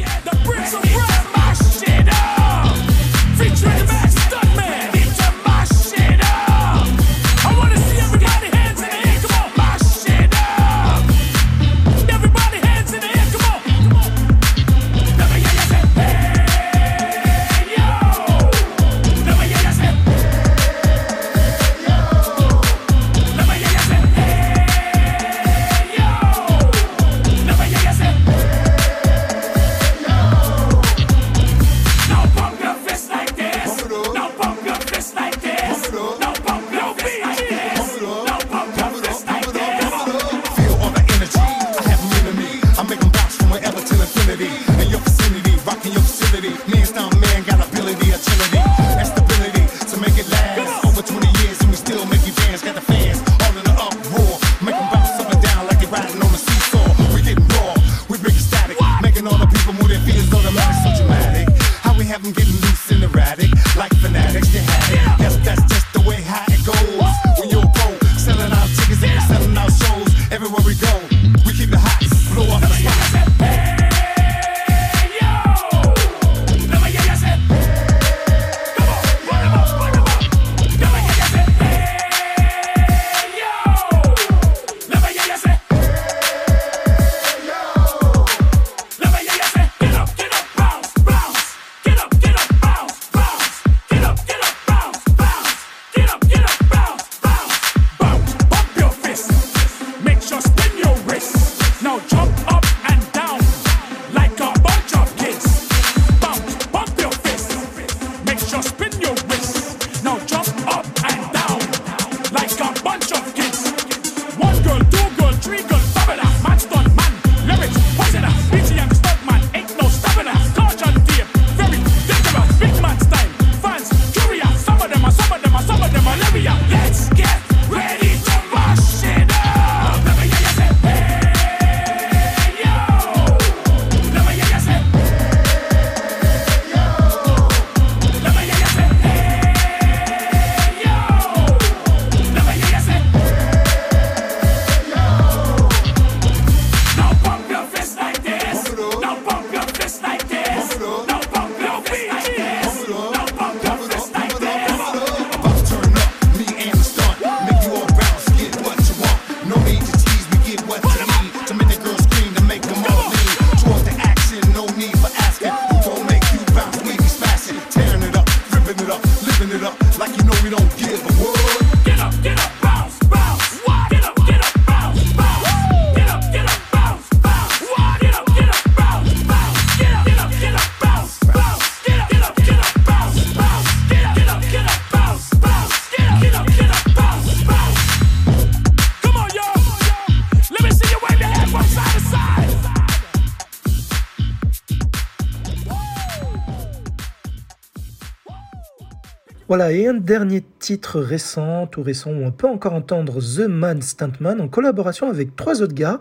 Voilà, et un dernier titre récent, tout récent, où on peut encore entendre The Man Stuntman en collaboration avec trois autres gars,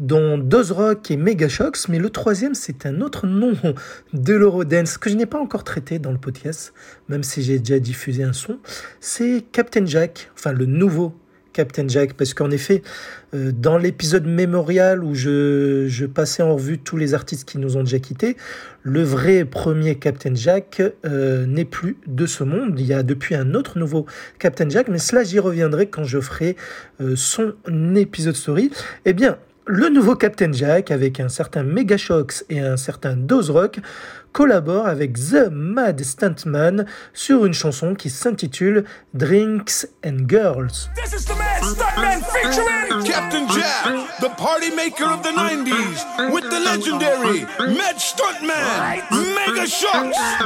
dont Dozrock et Megashox, mais le troisième, c'est un autre nom de l'Eurodance que je n'ai pas encore traité dans le podcast, même si j'ai déjà diffusé un son. C'est Captain Jack, enfin le nouveau Captain Jack, parce qu'en effet, euh, dans l'épisode mémorial où je, passais en revue tous les artistes qui nous ont déjà quittés, le vrai premier Captain Jack euh, n'est plus de ce monde. Il y a depuis un autre nouveau Captain Jack, mais cela j'y reviendrai quand je ferai euh, son épisode story. Eh bien, le nouveau Captain Jack, avec un certain Megashox et un certain Rock collabore avec The Mad Stuntman sur une chanson qui s'intitule Drinks and Girls. This is the Mad Stuntman featuring Captain Jack, the party maker of the 90s, with the legendary Mad Stuntman, Mega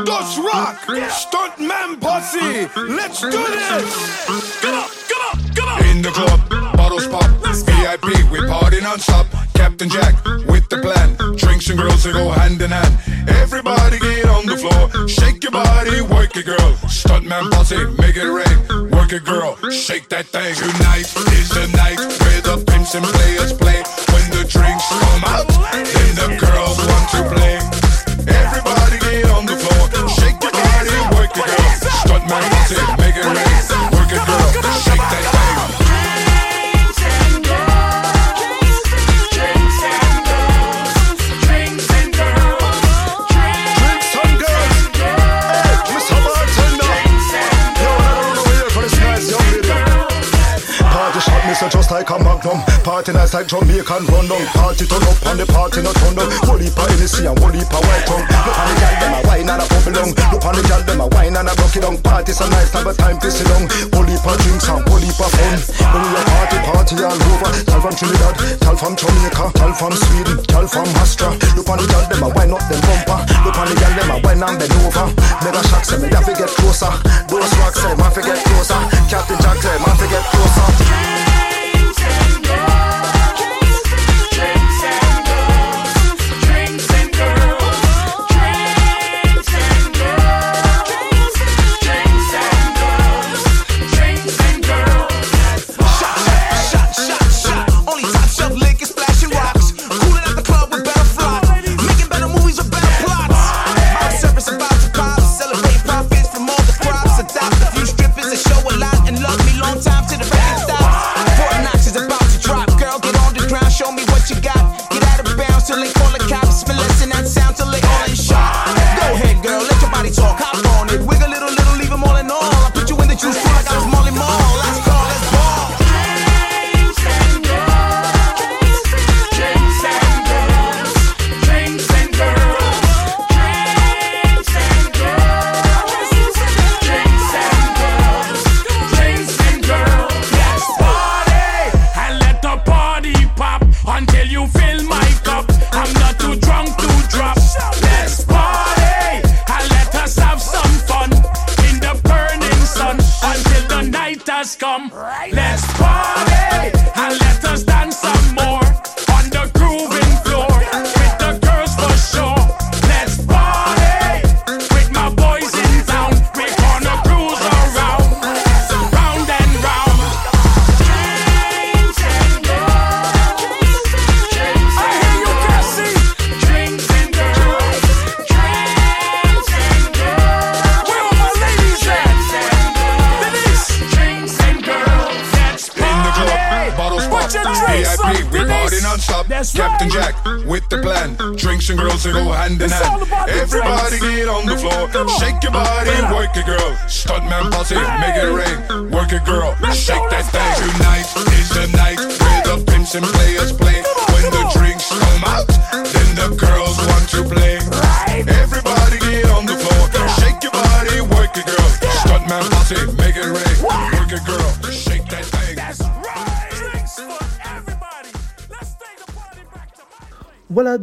Dos Rock, Stuntman Posse. Let's do this! Come on, come on, come on! In the club, bottles pop, VIP, we party non-stop. Captain Jack with the plan, drinks and girls they go hand in hand. Everybody get on the floor, shake your body, work it, girl. Stuntman posse, make it rain, work it, girl. Shake that thing. Tonight is the night where the pimps and players play. When the drinks come out, then the girls want to play. Everybody get on the floor, shake your body, work it, girl. Stuntman posse, make it rain, work it, girl. Shake that thing. So just like a magnum Party nice like Jamaican run down. Party turn up and the party not turn down. Whole heap of Hennessy and whole heap of white tongue. Look on the gal them a wine and a bubble down Look on the gal them a wine and a it down. Party so nice have a time to sit down. Whole heap of drinks and whole heap of fun. When we a party party all over. Gal from Trinidad, gal from Jamaica Gal from Sweden, gal from Astra. Look on the gal them a wine up them bumper. Look on the gal them a wine and bend over. Mega shock say me have to get closer. Those rocks say man fi get closer. Captain Jack say man fi get closer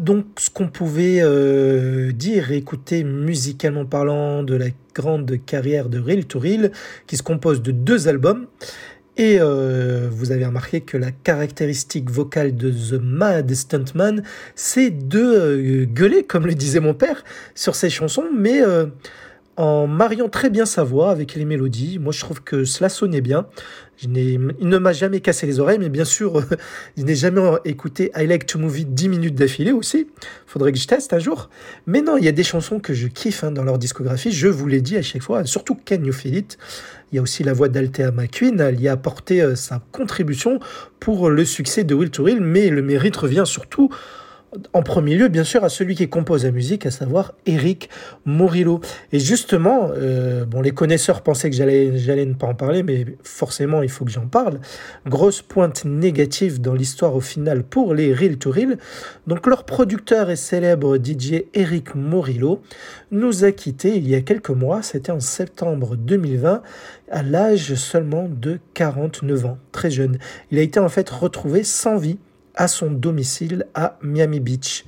donc ce qu'on pouvait euh, dire écouter musicalement parlant de la grande carrière de Real to Real, qui se compose de deux albums. Et euh, vous avez remarqué que la caractéristique vocale de The Mad Stuntman, c'est de euh, gueuler, comme le disait mon père, sur ses chansons, mais en mariant très bien sa voix avec les mélodies. Moi, je trouve que cela sonnait bien. Je il ne m'a jamais cassé les oreilles, mais bien sûr, <laughs> je n'ai jamais écouté I Like to Move It 10 minutes d'affilée aussi. Faudrait que je teste un jour. Mais non, il y a des chansons que je kiffe hein, dans leur discographie. Je vous l'ai dit à chaque fois, surtout Can You Feel It. Il y a aussi la voix d'Althea McQueen. Elle y a apporté euh, sa contribution pour le succès de Will to Will, mais le mérite revient surtout en premier lieu, bien sûr, à celui qui compose la musique, à savoir Eric Morillo. Et justement, euh, bon, les connaisseurs pensaient que j'allais, j'allais ne pas en parler, mais forcément, il faut que j'en parle. Grosse pointe négative dans l'histoire au final pour les Real to Real. Donc, leur producteur et célèbre DJ Eric Morillo nous a quittés il y a quelques mois. C'était en septembre 2020, à l'âge seulement de 49 ans, très jeune. Il a été en fait retrouvé sans vie à son domicile à Miami Beach.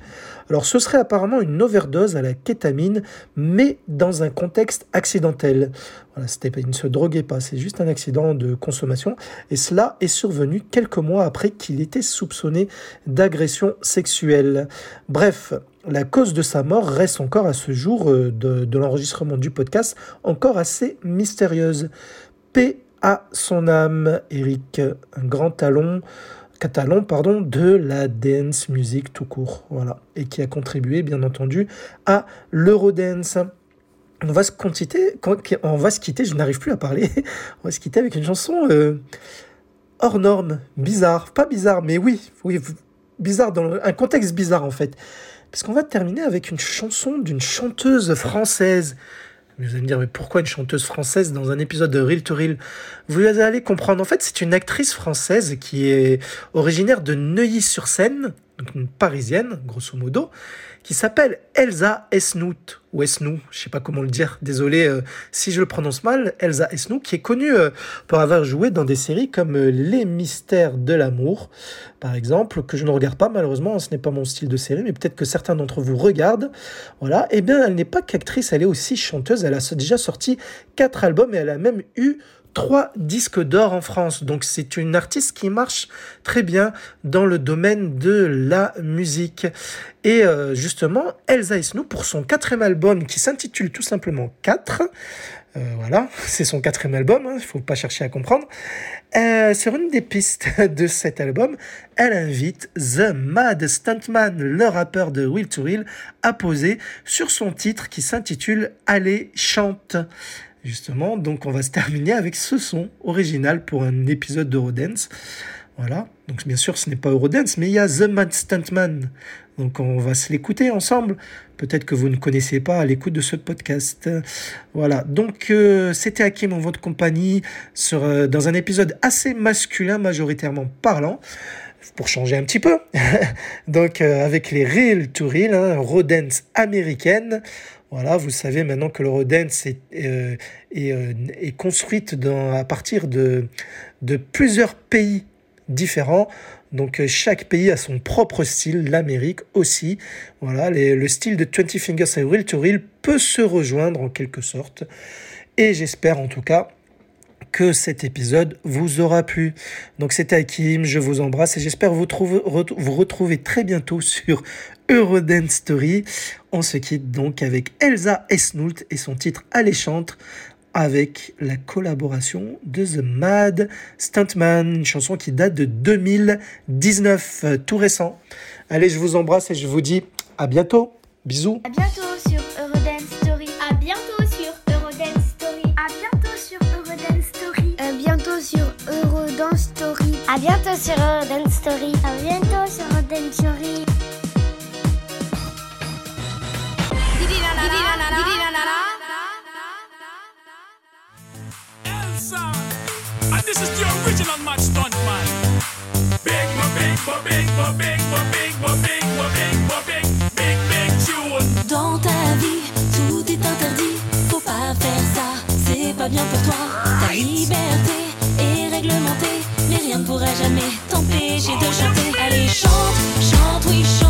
Alors ce serait apparemment une overdose à la kétamine, mais dans un contexte accidentel. Voilà, il ne se droguait pas, c'est juste un accident de consommation. Et cela est survenu quelques mois après qu'il était soupçonné d'agression sexuelle. Bref, la cause de sa mort reste encore à ce jour euh, de, de l'enregistrement du podcast encore assez mystérieuse. Paix à son âme, Eric, un grand talon catalan pardon, de la dance music tout court, voilà, et qui a contribué bien entendu à l'Eurodance. On va se quitter, on va se quitter, je n'arrive plus à parler, <laughs> on va se quitter avec une chanson euh, hors norme, bizarre, pas bizarre, mais oui, oui, bizarre dans un contexte bizarre en fait, parce qu'on va terminer avec une chanson d'une chanteuse française. Vous allez me dire, mais pourquoi une chanteuse française dans un épisode de Real to Real Vous allez comprendre. En fait, c'est une actrice française qui est originaire de Neuilly-sur-Seine, donc une parisienne, grosso modo, qui s'appelle Elsa Esnout, ou Esnou, je sais pas comment le dire, désolé euh, si je le prononce mal, Elsa Esnou, qui est connue euh, pour avoir joué dans des séries comme euh, Les Mystères de l'amour, par exemple, que je ne regarde pas malheureusement, ce n'est pas mon style de série, mais peut-être que certains d'entre vous regardent. Voilà, et bien elle n'est pas qu'actrice, elle est aussi chanteuse, elle a déjà sorti quatre albums et elle a même eu trois disques d'or en France. Donc c'est une artiste qui marche très bien dans le domaine de la musique. Et euh, justement, Elsa Esnou, pour son quatrième album qui s'intitule tout simplement 4, euh, voilà, <laughs> c'est son quatrième album, il ne faut pas chercher à comprendre. Euh, sur une des pistes <laughs> de cet album, elle invite The Mad Stuntman, le rappeur de Will to Will, à poser sur son titre qui s'intitule Allez, chante. Justement, donc on va se terminer avec ce son original pour un épisode d'Eurodance. Voilà, donc bien sûr ce n'est pas Eurodance, mais il y a The Mad Stuntman. Donc on va se l'écouter ensemble. Peut-être que vous ne connaissez pas à l'écoute de ce podcast. Voilà, donc euh, c'était Hakim en votre compagnie sur, euh, dans un épisode assez masculin majoritairement parlant pour changer un petit peu. <laughs> Donc euh, avec les Real to Real, hein, Rodance américaine. Voilà, vous savez maintenant que le Rodance est, euh, euh, est construite à partir de, plusieurs pays différents. Donc euh, chaque pays a son propre style, l'Amérique aussi. Voilà, le style de 20 Fingers et Real to Real peut se rejoindre en quelque sorte. Et j'espère en tout cas que cet épisode vous aura plu. Donc c'était Hakim, je vous embrasse et j'espère vous, trouver- ret- vous retrouver très bientôt sur Eurodance Story. On se quitte donc avec Elsa Esnoult et son titre Alléchante avec la collaboration de The Mad Stuntman, une chanson qui date de 2019, euh, tout récent. Allez, je vous embrasse et je vous dis à bientôt. Bisous. À bientôt sur À bientôt sur Eurodance Story. À bientôt sur Eurodance Story. Elsa. And this is the original match stunt man. Big, big, big, but big, but big, but big, but big, but big, big, big tune. Dans ta vie, tout est interdit. Faut pas faire ça, c'est pas bien pour toi. Ta liberté est réglementée, rien ne pourra jamais t'empêcher de chanter. Allez, chante, chante, oui, chante.